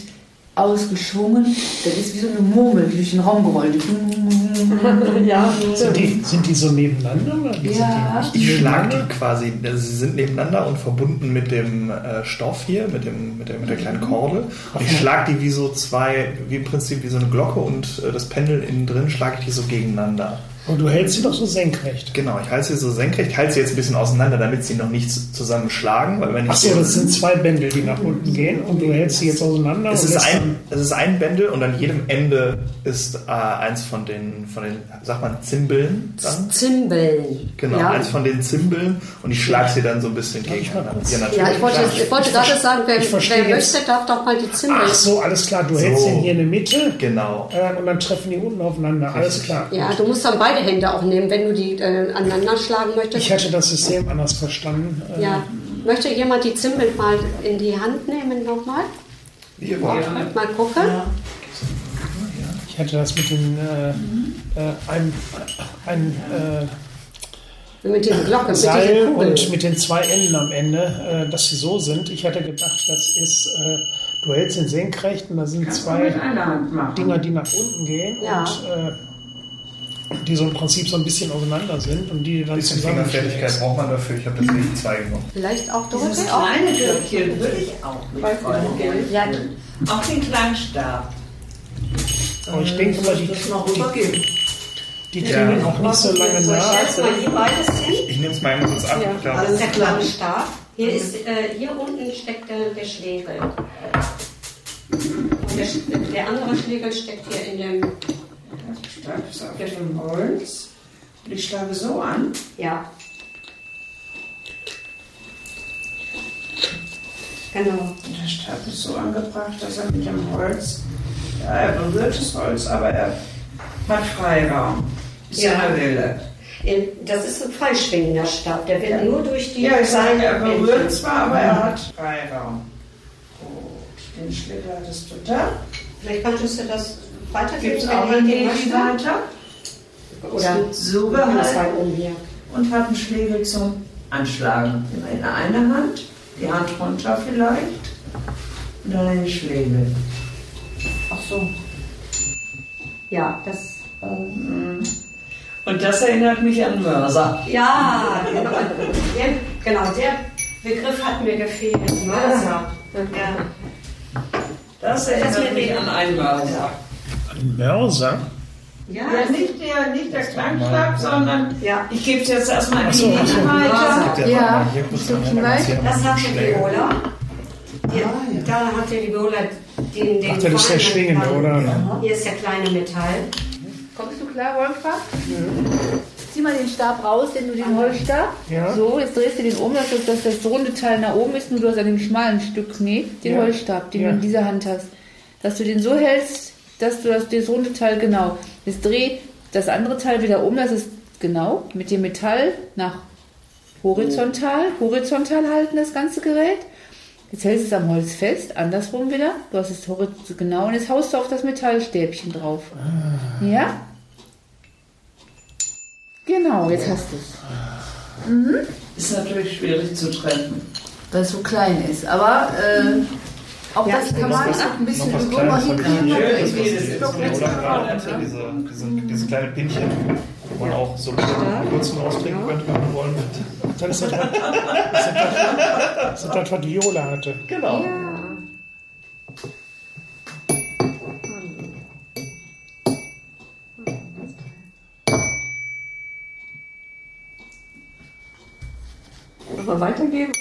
ausgeschwungen, das ist wie so eine Murmel, die durch den Raum gerollt. *laughs* ja. Sind die, sind die so nebeneinander? Oder Ja. sind die Ich nicht schlag nebeneinander? die quasi, also sie sind nebeneinander und verbunden mit dem äh, Stoff hier, mit, dem, mit, der, mit der kleinen Kordel. Und ich schlag die wie so zwei, wie im Prinzip wie so eine Glocke und äh, das Pendel innen drin schlage ich die so gegeneinander. Und du hältst sie doch so senkrecht. Genau, ich halte sie so senkrecht, ich halte sie jetzt ein bisschen auseinander, damit sie noch nicht zusammenschlagen, weil wenn ich Achso, so- das sind zwei Bändel, die nach unten gehen und du hältst sie jetzt auseinander. es und ist, ein, es ist ein Bändel und an jedem Ende ist äh, eins von den, von den, sagt man, Zimbeln dann? Zimbeln. Genau, Ja, eins von den Zimbeln und ich schlage sie dann so ein bisschen Darf ich mal? Ja, natürlich. ja ich wollte, ich wollte gerade sagen, wer, wer möchte, darf doch mal die Zimbeln. Ach so, alles klar. Du hältst So. den hier in der Mitte Genau. äh, und dann treffen die unten aufeinander. Alles klar. Ja, du musst dann beide Hände auch nehmen, wenn du die äh, aneinander schlagen möchtest. Ich hatte das System anders verstanden. Äh, ja. Möchte jemand die Zimbeln mal in die Hand nehmen nochmal? Wie ihr wollt. Mal gucken. Ich hatte das mit den äh, äh, ein, ein äh, Mit dieser Glocke, mit Seil Kugel. und mit den zwei Enden am Ende, äh, dass sie so sind. Ich hatte gedacht, das ist, äh, du hältst den senkrecht und da sind Kannst mit zwei. Dinger, die nach unten gehen Ja. und äh, die so im Prinzip so ein bisschen auseinander sind und die dann Ein bisschen Fingerfertigkeit braucht man dafür. Ich habe deswegen zwei genommen. Vielleicht auch Dieses kleine Glöckchen würde ich auch mit Freude Ja. Auch den Klangstab. Aber ich denke mal, die, Das noch rübergeben. die klingen Ja. auch nicht so lange ich nach. hin? Ich nehme es mal eben kurz ab. Ja. Ich Das ist der kleine Stab. Hier, ist, äh, hier unten steckt der, der Schlegel. Und der, der andere Schlegel steckt hier in dem. Stab ist auf dem Holz. Und ich schlage so an. Ja. Genau. Der Stab ist so angebracht, dass er mit dem Holz, ja, er berührt das Holz, aber er hat Freiraum. Ist ja Ja. eine Wille. Das ist ein freischwingender Stab. Der wird nur durch die. Ja, ich sage, er berührt zwar, aber er hat Freiraum. Gut, den Schläger hattest du da. Vielleicht könntest du das weitergeben. Gibt es auch eine möchtet. weiter. Oder so gehalten. und habe einen Schlägel zum Anschlagen. Immer in der einen Hand, die Hand runter vielleicht und dann den Schlägel. Ach so. Ja, das. Und das erinnert mich an Mörser. Ja, genau. Der, genau, der Begriff hat mir gefehlt. Mörser. Ja. Das erinnert mich an einen Mörser. Ein Mörser? Ja, Ja, nicht der, nicht der Klangstab, sondern ja. ich gebe es jetzt erstmal in Ach die so, so. Weiter. Ja, Das hat die Schläger. Viola. Die, Da hat die Viola den, den Ach, das ist der schwingende, oder? Hier ist der kleine Metall. Kommst du klar, Wolfgang? Zieh mal den Stab raus, den du den Holzstab. Ja. So, jetzt drehst du den um, dass das, dass das runde Teil nach oben ist, nur du hast an dem schmalen Stück Knie den Ja. Holzstab, den Ja. du in dieser Hand hast. Dass du den so hältst, dass du das, das runde Teil genau. Jetzt dreh das andere Teil wieder um, das ist genau mit dem Metall nach horizontal, horizontal halten das ganze Gerät. Jetzt hältst du es am Holz fest, andersrum wieder. Du hast es genau und jetzt haust du auf das Metallstäbchen drauf. Ja? Genau, jetzt hast du es. Ist natürlich schwierig zu treffen. Weil es so klein ist. Aber äh, auch Ja, das kann man was- ein bisschen ich hinkriegen. hatte, diese, diese, diese kleine Pinchen, wo man auch so Wurzeln raustrinken könnte, wenn man wollen würde. Das, ist das, was Viola hatte. Genau. Weitergeben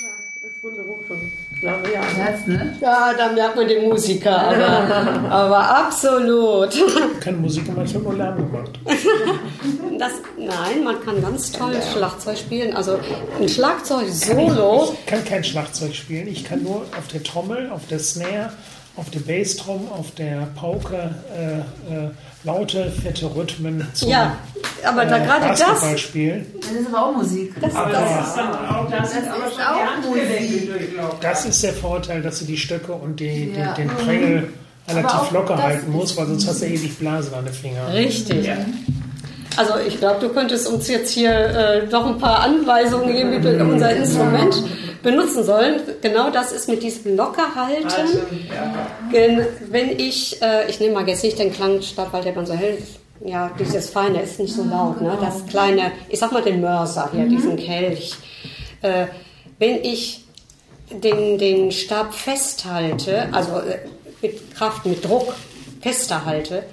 Wunderung schon? glaube ja. Herz, ne? Ja, da merkt man den Musiker, aber, *laughs* aber absolut. Keine Musik gemacht, ich habe nur Lärm gemacht. *laughs* Das, nein, man kann ganz toll Schlagzeug spielen. Also ein Schlagzeug-Solo. Ich kann kein Schlagzeug spielen, ich kann nur auf der Trommel, auf der Snare, auf der Bassdrum, auf der Pauke äh, äh, laute, fette Rhythmen zum Ja, aber da äh, gerade das. Das ist aber auch Musik. Aber das ist dann auch, das sind aber ist schon auch durchlaufen. Das ist der Vorteil, dass du die Stöcke und die, Ja. die, den Prängel Aber relativ locker das halten ist- musst, weil sonst hast du ewig Blasen an den Fingern. richtig. Also ich glaube, du könntest uns jetzt hier äh, noch ein paar Anweisungen geben, wie wir unser Instrument benutzen sollen. Genau das ist mit diesem Lockerhalten. Also, ja. Wenn ich, äh, ich nehme mal jetzt nicht den Klangstab, weil der dann so hell ist. Ja, dieses Feine ist nicht so laut, ne? Das kleine, ich sag mal den Mörser hier, diesen Kelch. Äh, wenn ich den, den Stab festhalte, also äh, mit Kraft, mit Druck fester halte,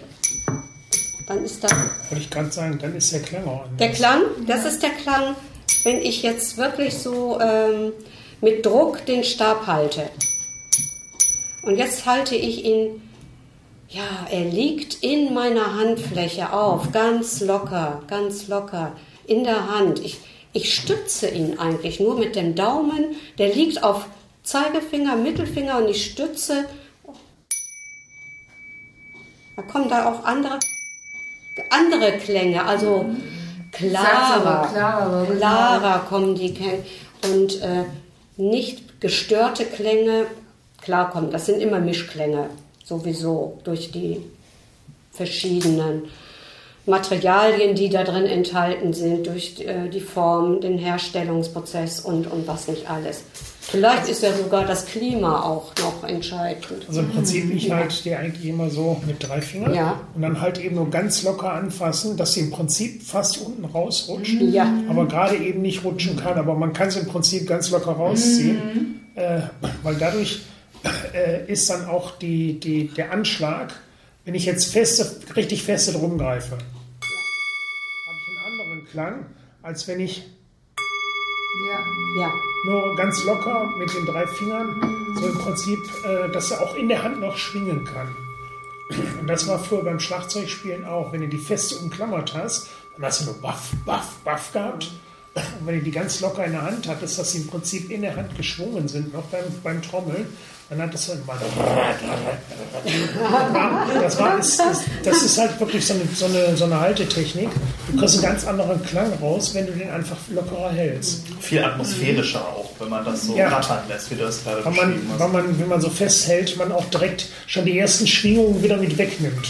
dann ist da Wollte ich gerade sagen, dann ist der Klang auch anders. der Klang, das ist der Klang, wenn ich jetzt wirklich so ähm, mit Druck den Stab halte. Und jetzt halte ich ihn, ja, er liegt in meiner Handfläche auf, ganz locker, ganz locker, in der Hand. Ich, ich stütze ihn eigentlich nur mit dem Daumen, der liegt auf Zeigefinger, Mittelfinger und ich stütze. Da kommen da auch andere, andere Klänge, also klarer, aber, klarer, genau. klarer kommen die Klänge und äh, nicht gestörte Klänge klar kommen. Das sind immer Mischklänge sowieso durch die verschiedenen Materialien, die da drin enthalten sind, durch äh, die Form, den Herstellungsprozess und, und was nicht alles. Vielleicht ist ja sogar das Klima auch noch entscheidend. Also im Prinzip, ich halte die eigentlich immer so mit drei Fingern Ja. und dann halt eben nur ganz locker anfassen, dass sie im Prinzip fast unten rausrutscht, Ja. aber gerade eben nicht rutschen kann. Aber man kann sie im Prinzip ganz locker rausziehen, äh, weil dadurch äh, ist dann auch die, die, der Anschlag, wenn ich jetzt feste, richtig feste drum greife, habe ich einen anderen Klang, als wenn ich Ja. Ja. nur ganz locker mit den drei Fingern, so im Prinzip, äh, dass er auch in der Hand noch schwingen kann. Und das war früher beim Schlagzeugspielen auch. Wenn du die feste umklammert hast, dann hast du nur Baff, Baff, Baff gehabt. Und wenn du die ganz locker in der Hand hattest, dass sie im Prinzip in der Hand geschwungen sind, noch beim, beim Trommeln, dann hattest du immer. Das, war, ist, das, das ist halt wirklich so eine, so, eine, so eine Haltetechnik. Du kriegst einen ganz anderen Klang raus, wenn du den einfach lockerer hältst. Viel atmosphärischer auch, wenn man das so Ja. rattern lässt, wie du das gerade Weil man, hast. man, wenn man so festhält, man auch direkt schon die ersten Schwingungen wieder mit wegnimmt.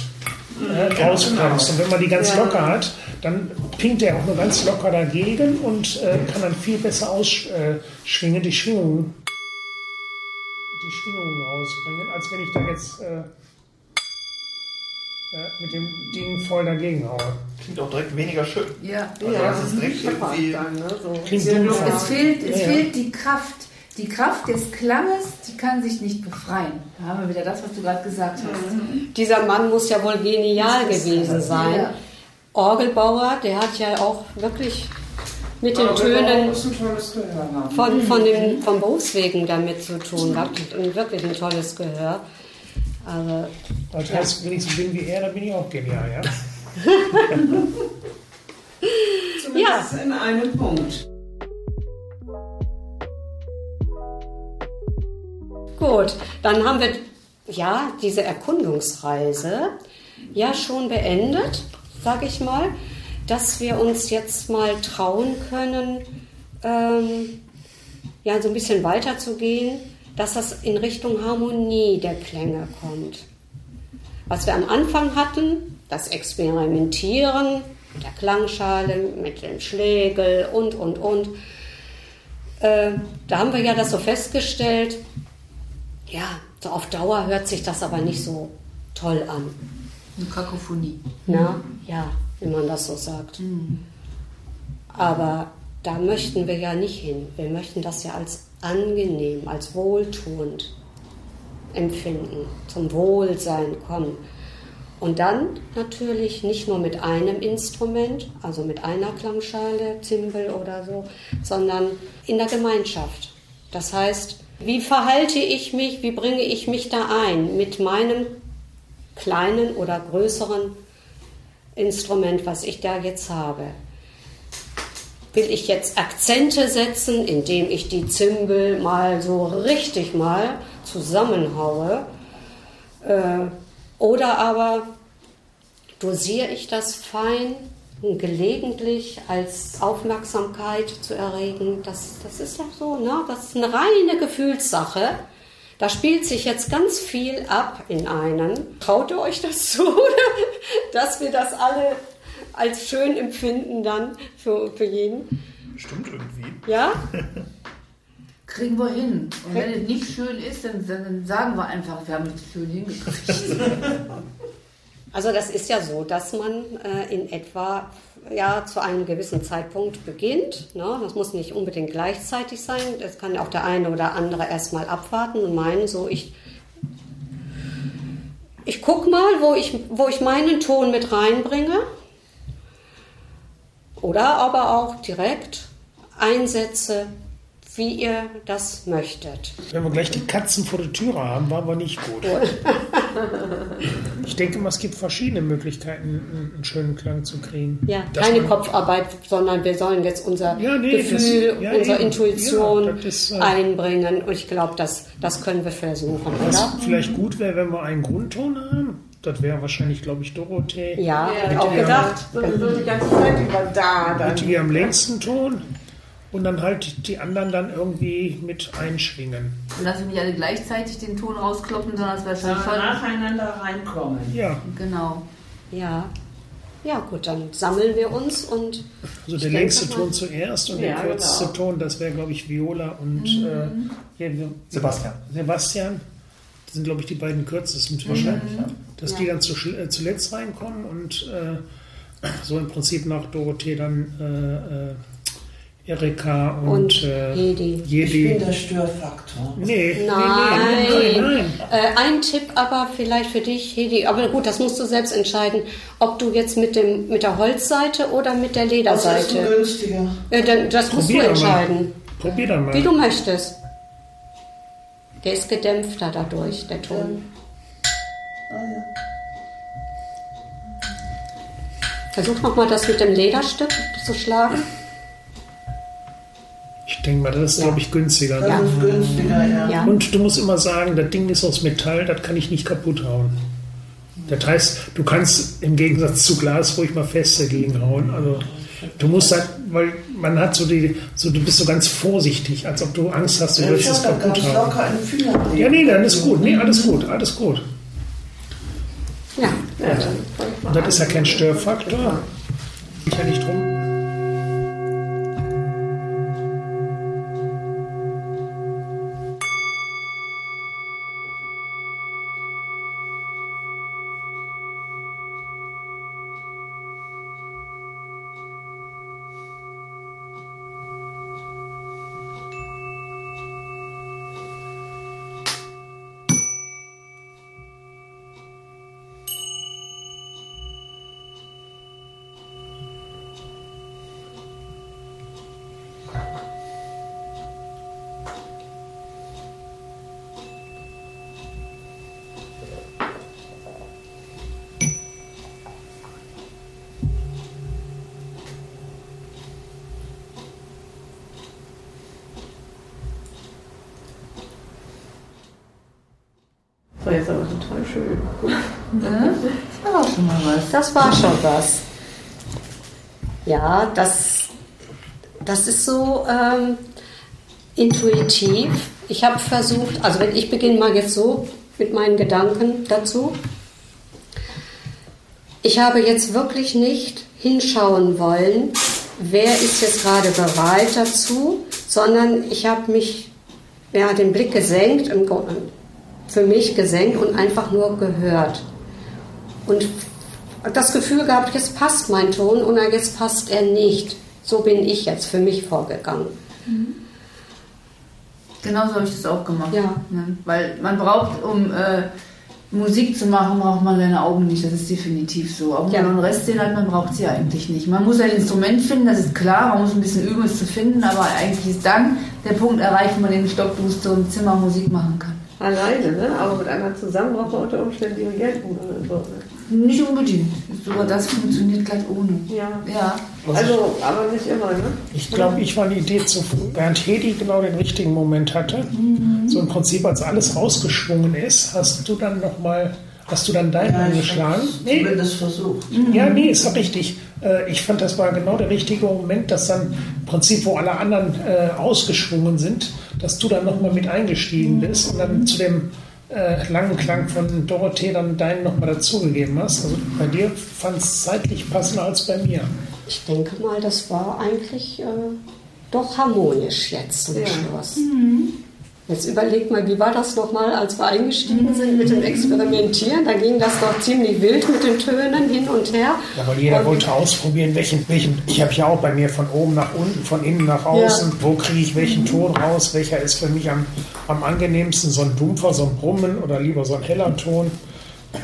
Äh, rausbremst. Und wenn man die ganz locker hat, dann pinkt er auch nur ganz locker dagegen und äh, kann dann viel besser ausschwingen, die Schwingungen, Schwingungen rausbringen, als wenn ich da jetzt äh, äh, mit dem Ding voll dagegen haue. Klingt auch direkt weniger schön. Ja. Also das ist direkt irgendwie... Dann, ne? so. Klingt. Es fehlt, es Ja, ja. fehlt die Kraft. Die Kraft des Klanges, die kann sich nicht befreien. Da haben wir wieder das, was du gerade gesagt hast. Dieser Mann muss ja wohl genial gewesen sein. Ja. Orgelbauer, der hat ja auch wirklich mit den Tönen von, von dem, vom Berufswegen damit zu tun gehabt. Und wirklich ein tolles Gehör. Also, Das heißt, wenn ich so bin wie er, dann bin ich auch genial, *laughs* ja? Zumindest in einem Punkt. gut, dann haben wir ja diese Erkundungsreise ja schon beendet, sage ich mal, dass wir uns jetzt mal trauen können, ähm, ja, so ein bisschen weiter zu gehen, dass das in Richtung Harmonie der Klänge kommt. Was wir am Anfang hatten, das Experimentieren mit der Klangschale, mit dem Schlägel und, und, und, äh, da haben wir ja das so festgestellt, ja, so auf Dauer hört sich das aber nicht so toll an. Eine Kakophonie. Na, ja, wie man das so sagt. Aber da möchten wir ja nicht hin. Wir möchten das ja als angenehm, als wohltuend empfinden, zum Wohlsein kommen. Und dann natürlich nicht nur mit einem Instrument, also mit einer Klangschale, Zimbel oder so, sondern in der Gemeinschaft. Das heißt, Wie verhalte ich mich, wie bringe ich mich da ein mit meinem kleinen oder größeren Instrument, was ich da jetzt habe? Will ich jetzt Akzente setzen, indem ich die Zimbel mal so richtig mal zusammenhaue? Äh, oder aber dosiere ich das fein, gelegentlich als Aufmerksamkeit zu erregen? Das, das ist ja so, ne? das ist eine reine Gefühlssache. Da spielt sich jetzt ganz viel ab in einem. Traut ihr euch das zu, *laughs* dass wir das alle als schön empfinden dann für, für jeden? Stimmt irgendwie. Ja? *laughs* Kriegen wir hin. Und wenn es nicht schön ist, dann, dann sagen wir einfach, wir haben es schön hingekriegt. *laughs* Also das ist ja so, dass man äh, in etwa ja zu einem gewissen Zeitpunkt beginnt. Ne? Das muss nicht unbedingt gleichzeitig sein. Das kann auch der eine oder andere erstmal abwarten und meinen, so ich ich guck mal, wo ich, wo ich meinen Ton mit reinbringe. Oder aber auch direkt einsetze, wie ihr das möchtet. Wenn wir gleich die Katzen vor der Tür haben, war aber nicht gut. *laughs* ich denke mal, es gibt verschiedene Möglichkeiten, einen schönen Klang zu kriegen. Ja, Dass keine man- Kopfarbeit, sondern wir sollen jetzt unser Ja, nee, Gefühl, das- ja, unsere eben. Intuition Ja, ist, äh, einbringen. Und ich glaube, das, das können wir versuchen, Was oder? vielleicht gut wäre, wenn wir einen Grundton haben. Das wäre wahrscheinlich, glaube ich, Dorothee. Ja, Ja, auch gedacht. So, so die ganze Zeit über da dann. Mit die am längsten Ton. Und dann halt die anderen dann irgendwie mit einschwingen. Und dass wir nicht alle gleichzeitig den Ton rauskloppen, sondern dass wir schon, schon nacheinander reinkommen. Ja, genau. Ja. Ja, gut, dann sammeln wir uns und also der längste mal- Ton zuerst und Ja, der kürzeste genau. Ton, das wäre, glaube ich, Viola und äh, ja, wir- Sebastian. Sebastian. Das sind, glaube ich, die beiden kürzesten wahrscheinlich. Dass die dann zu, äh, zuletzt reinkommen und äh, so im Prinzip nach Dorothee dann äh, äh, Erika und, Und äh, Hedi. Ich Jedi. bin der Störfaktor. Nee, nee, Nein. nee, nein, nein. Äh, ein Tipp aber vielleicht für dich, Hedi, aber gut, das musst du selbst entscheiden, ob du jetzt mit, dem, mit der Holzseite oder mit der Was ist denn Lederseite. günstiger? Äh, dann, das musst du Probier doch mal. entscheiden, Probier dann mal. wie du möchtest. Der ist gedämpfter dadurch, der Ton. Ah, ja. Versuch nochmal das mit dem Lederstück zu schlagen. Ich denke mal, das ist, glaube ich, günstiger. Das ist günstiger, ja. Ja. Und du musst immer sagen, das Ding ist aus Metall, das kann ich nicht kaputt hauen. Das heißt, du kannst im Gegensatz zu Glas ruhig mal fest dagegen hauen. Also du musst halt, weil man hat so die, so du bist so ganz vorsichtig, als ob du Angst hast, du Ja, würdest ich es kaputt hauen. Ja, nee, dann ist gut. Nee, alles gut, alles gut. Ja. Und das ist ja kein Störfaktor. Ich ja nicht drum. Das war schon was. Ja, das, das ist so ähm, intuitiv. Ich habe versucht, also wenn ich beginne mal jetzt so mit meinen Gedanken dazu. Ich habe jetzt wirklich nicht hinschauen wollen, wer ist jetzt gerade bereit dazu, sondern ich habe mich, ja, den Blick gesenkt, für mich gesenkt und einfach nur gehört. Und das Gefühl gehabt, jetzt passt mein Ton oder jetzt passt er nicht. So bin ich jetzt für mich vorgegangen. Genauso habe ich das auch gemacht. Ja. Ne? Weil man braucht, um äh, Musik zu machen, braucht man seine Augen nicht, das ist definitiv so. Auch wenn man den Rest den hat, man braucht sie eigentlich nicht. Man muss ein Instrument finden, das ist klar, man muss ein bisschen üben, es zu finden, aber eigentlich ist dann der Punkt erreicht, wo man in Stockduster im Zimmer Musik machen kann. Alleine, ne? aber mit einer zusammen braucht man unter Umständen Dirigenten oder so. ne? Nicht unbedingt. Sogar das funktioniert gleich ohne. Ja. Ja. Also, aber nicht immer, ne? Ich glaube, ich war eine Idee zu früh. Während Hedi genau den richtigen Moment hatte. So im Prinzip, als alles rausgeschwungen ist, hast du dann nochmal, hast du dann deinen angeschlagen? Nee, Zumindest versucht. ja, nee, ist doch richtig. Äh, Ich fand, das war genau der richtige Moment, dass dann im Prinzip, wo alle anderen äh, ausgeschwungen sind, dass du dann nochmal mit eingestiegen bist und dann zu dem äh, langen Klang von Dorothee dann deinen nochmal dazugegeben hast. Also bei dir fand es zeitlich passender als bei mir. Ich denke mal, das war eigentlich äh, doch harmonisch jetzt zum Ja. Schluss. Jetzt überleg mal, wie war das nochmal, als wir eingestiegen sind mit dem Experimentieren? Da ging das doch ziemlich wild mit den Tönen hin und her. Ja, weil jeder Und- wollte ausprobieren, welchen, welchen. Ich habe ja auch bei mir von oben nach unten, von innen nach außen. Wo kriege ich welchen Ton raus? Welcher ist für mich am, am angenehmsten? So ein dumpfer, so ein Brummen oder lieber so ein heller Ton?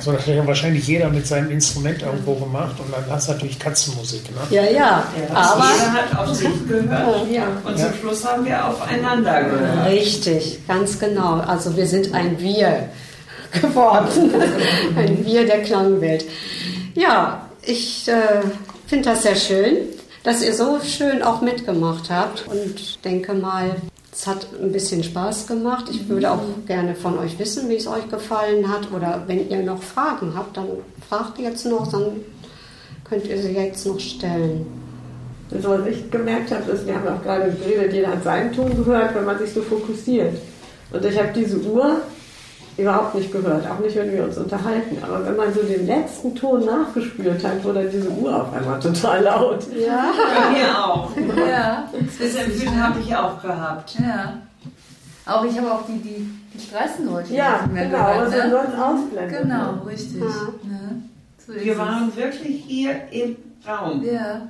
So, das hat ja wahrscheinlich jeder mit seinem Instrument irgendwo gemacht. Und dann hast du natürlich Katzenmusik. Ne? Ja, ja, aber Jeder hat auf sich gehört. Ja. Und zum Schluss haben wir aufeinander gehört. richtig, ganz genau. Also wir sind ein Wir *laughs* geworden. ein Wir der Klangwelt. Ja, ich äh, finde das sehr schön, dass ihr so schön auch mitgemacht habt und denke mal, es hat ein bisschen Spaß gemacht. Ich würde auch gerne von euch wissen, wie es euch gefallen hat. Oder wenn ihr noch Fragen habt, dann fragt jetzt noch, dann könnt ihr sie jetzt noch stellen. Also was ich gemerkt habe, ist, wir haben auch gerade geredet, jeder hat seinen Ton gehört, wenn man sich so fokussiert. Und ich habe diese Uhr überhaupt nicht gehört, auch nicht, wenn wir uns unterhalten. Aber wenn man so den letzten Ton nachgespürt hat, wurde diese Uhr auf einmal total laut. Ja. *laughs* Bei mir auch. Ja. Das Empfinden habe ich auch gehabt. Ja. Auch ich habe auch die, die, die Straßenleute Ja, nicht mehr genau, gehört, was man sonst ausblendet. Genau, richtig. Ja. Ne? So Wir es. waren wirklich hier im Raum. Ja.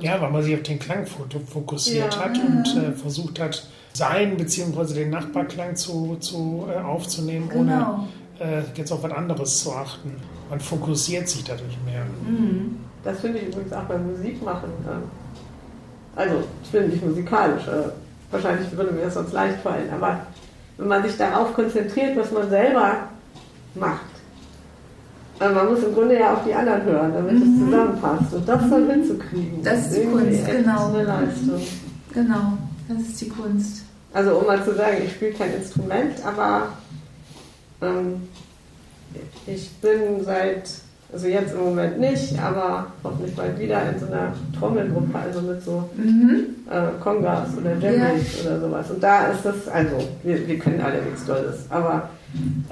Ja, weil man sich auf den Klang fo- fokussiert Ja. hat und äh, versucht hat, seinen bzw. den Nachbarklang zu, zu, äh, aufzunehmen, Genau. ohne äh, jetzt auf was anderes zu achten. Man fokussiert sich dadurch mehr. Das finde ich übrigens auch beim Musikmachen. ähm, Also, ich bin nicht musikalisch. äh, Wahrscheinlich würde mir das sonst leicht fallen. Aber wenn man sich darauf konzentriert, was man selber macht, äh, man muss im Grunde ja auch die anderen hören, damit es zusammenpasst. Und das dann hinzukriegen, Das ist die Kunst, genau. eine Leistung. Genau, das ist die Kunst. Also, um mal zu sagen, ich spiele kein Instrument, aber ähm, ich bin seit, also jetzt im Moment nicht, aber hoffentlich bald wieder in so einer Trommelgruppe, also mit so äh, Kongas oder Djembes oder sowas. Und da ist das, also wir, wir können alle nichts Tolles, aber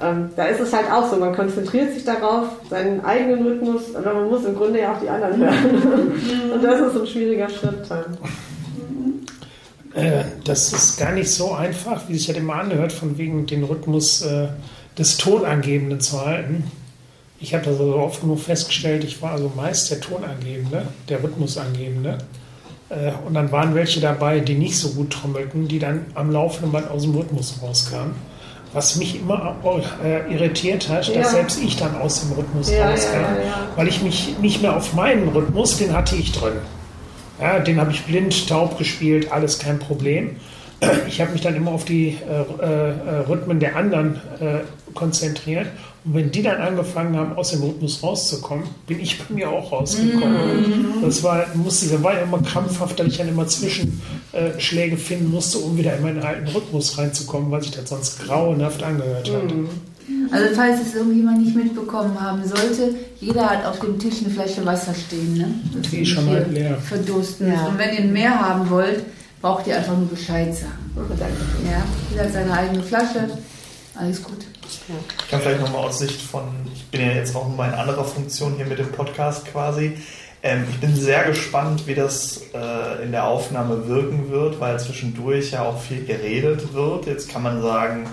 ähm, da ist es halt auch so, man konzentriert sich darauf, seinen eigenen Rhythmus, aber man muss im Grunde ja auch die anderen hören. *laughs* Und das ist ein schwieriger Schritt dann. Äh, das ist gar nicht so einfach, wie sich das immer anhört, von wegen den Rhythmus äh, des Tonangebenden zu halten. Ich habe das also oft genug festgestellt, ich war also meist der Tonangebende, der Rhythmusangebende. Äh, und dann waren welche dabei, die nicht so gut trommelten, die dann am laufenden Band aus dem Rhythmus rauskamen. Was mich immer äh, irritiert hat, Ja. dass selbst ich dann aus dem Rhythmus Ja, rauskam, ja. weil ich mich nicht mehr auf meinen Rhythmus, den hatte ich drin. Ja, den habe ich blind, taub gespielt, alles kein Problem. Ich habe mich dann immer auf die äh, äh, äh, Rhythmen der anderen äh, konzentriert. Und wenn die dann angefangen haben, aus dem Rhythmus rauszukommen, bin ich bei mir auch rausgekommen. Das war, musste, das war ja immer krampfhaft, dass ich dann immer Zwischenschläge äh, finden musste, um wieder in meinen alten Rhythmus reinzukommen, weil sich das sonst grauenhaft angehört hat. Also falls es irgendjemand nicht mitbekommen haben sollte, jeder hat auf dem Tisch eine Flasche Wasser stehen. Ne? Dass Die ist schon hier leer. Verdursten Ja. Und wenn ihr mehr haben wollt, braucht ihr einfach nur Bescheid sagen. Danke. Ja? Jeder hat seine eigene Flasche. Alles gut. Ich kann vielleicht nochmal aus Sicht von, ich bin ja jetzt auch nochmal in anderer Funktion hier mit dem Podcast quasi. Ähm, ich bin sehr gespannt, wie das äh, in der Aufnahme wirken wird, weil zwischendurch ja auch viel geredet wird. Jetzt kann man sagen,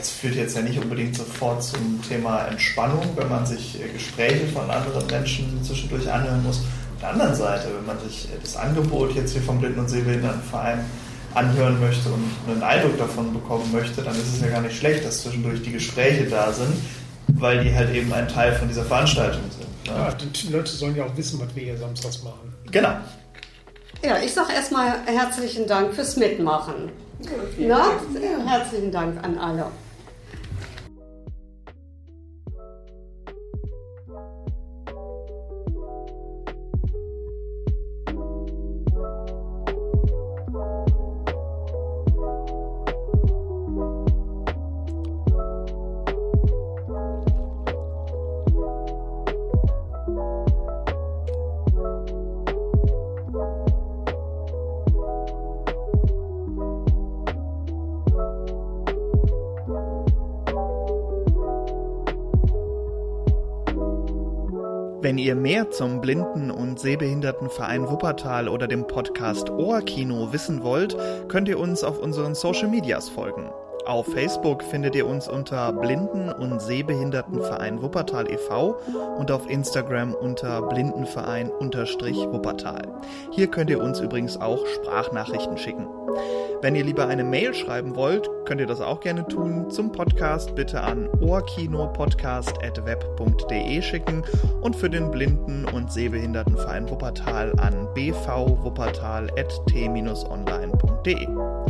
es führt jetzt ja nicht unbedingt sofort zum Thema Entspannung, wenn man sich äh, Gespräche von anderen Menschen zwischendurch anhören muss. Auf der anderen Seite, wenn man sich äh, das Angebot jetzt hier vom Blinden- und Sehbehindertenverein anhören möchte und einen Eindruck davon bekommen möchte, dann ist es ja gar nicht schlecht, dass zwischendurch die Gespräche da sind. weil die halt eben ein Teil von dieser Veranstaltung sind. Ne? Ja, die Leute sollen ja auch wissen, was wir hier samstags machen. Genau. Ja, ich sage erstmal herzlichen Dank fürs Mitmachen. Ja, herzlichen Dank an alle. Wenn ihr mehr zum Blinden- und Sehbehindertenverein Wuppertal oder dem Podcast Ohrkino wissen wollt, könnt ihr uns auf unseren Social Medias folgen. Auf Facebook findet ihr uns unter Blinden- und Sehbehindertenverein Wuppertal e.V. und auf Instagram unter Blindenverein-Wuppertal. Hier könnt ihr uns übrigens auch Sprachnachrichten schicken. Wenn ihr lieber eine Mail schreiben wollt, könnt ihr das auch gerne tun. Zum Podcast bitte an ohrkinopodcast.web.de schicken und für den Blinden- und Sehbehindertenverein Wuppertal an bvwuppertal.t-online.de.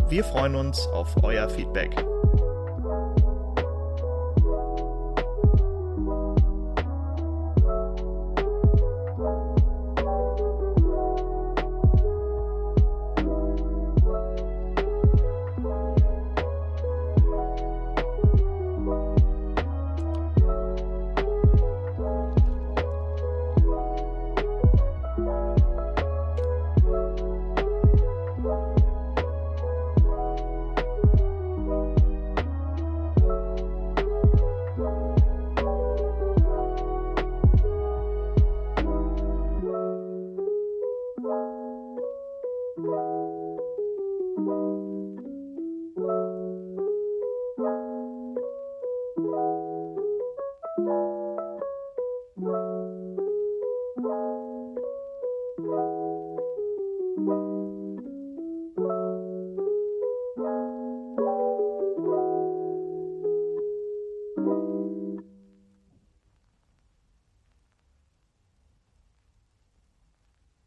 Wir freuen uns auf euer Feedback.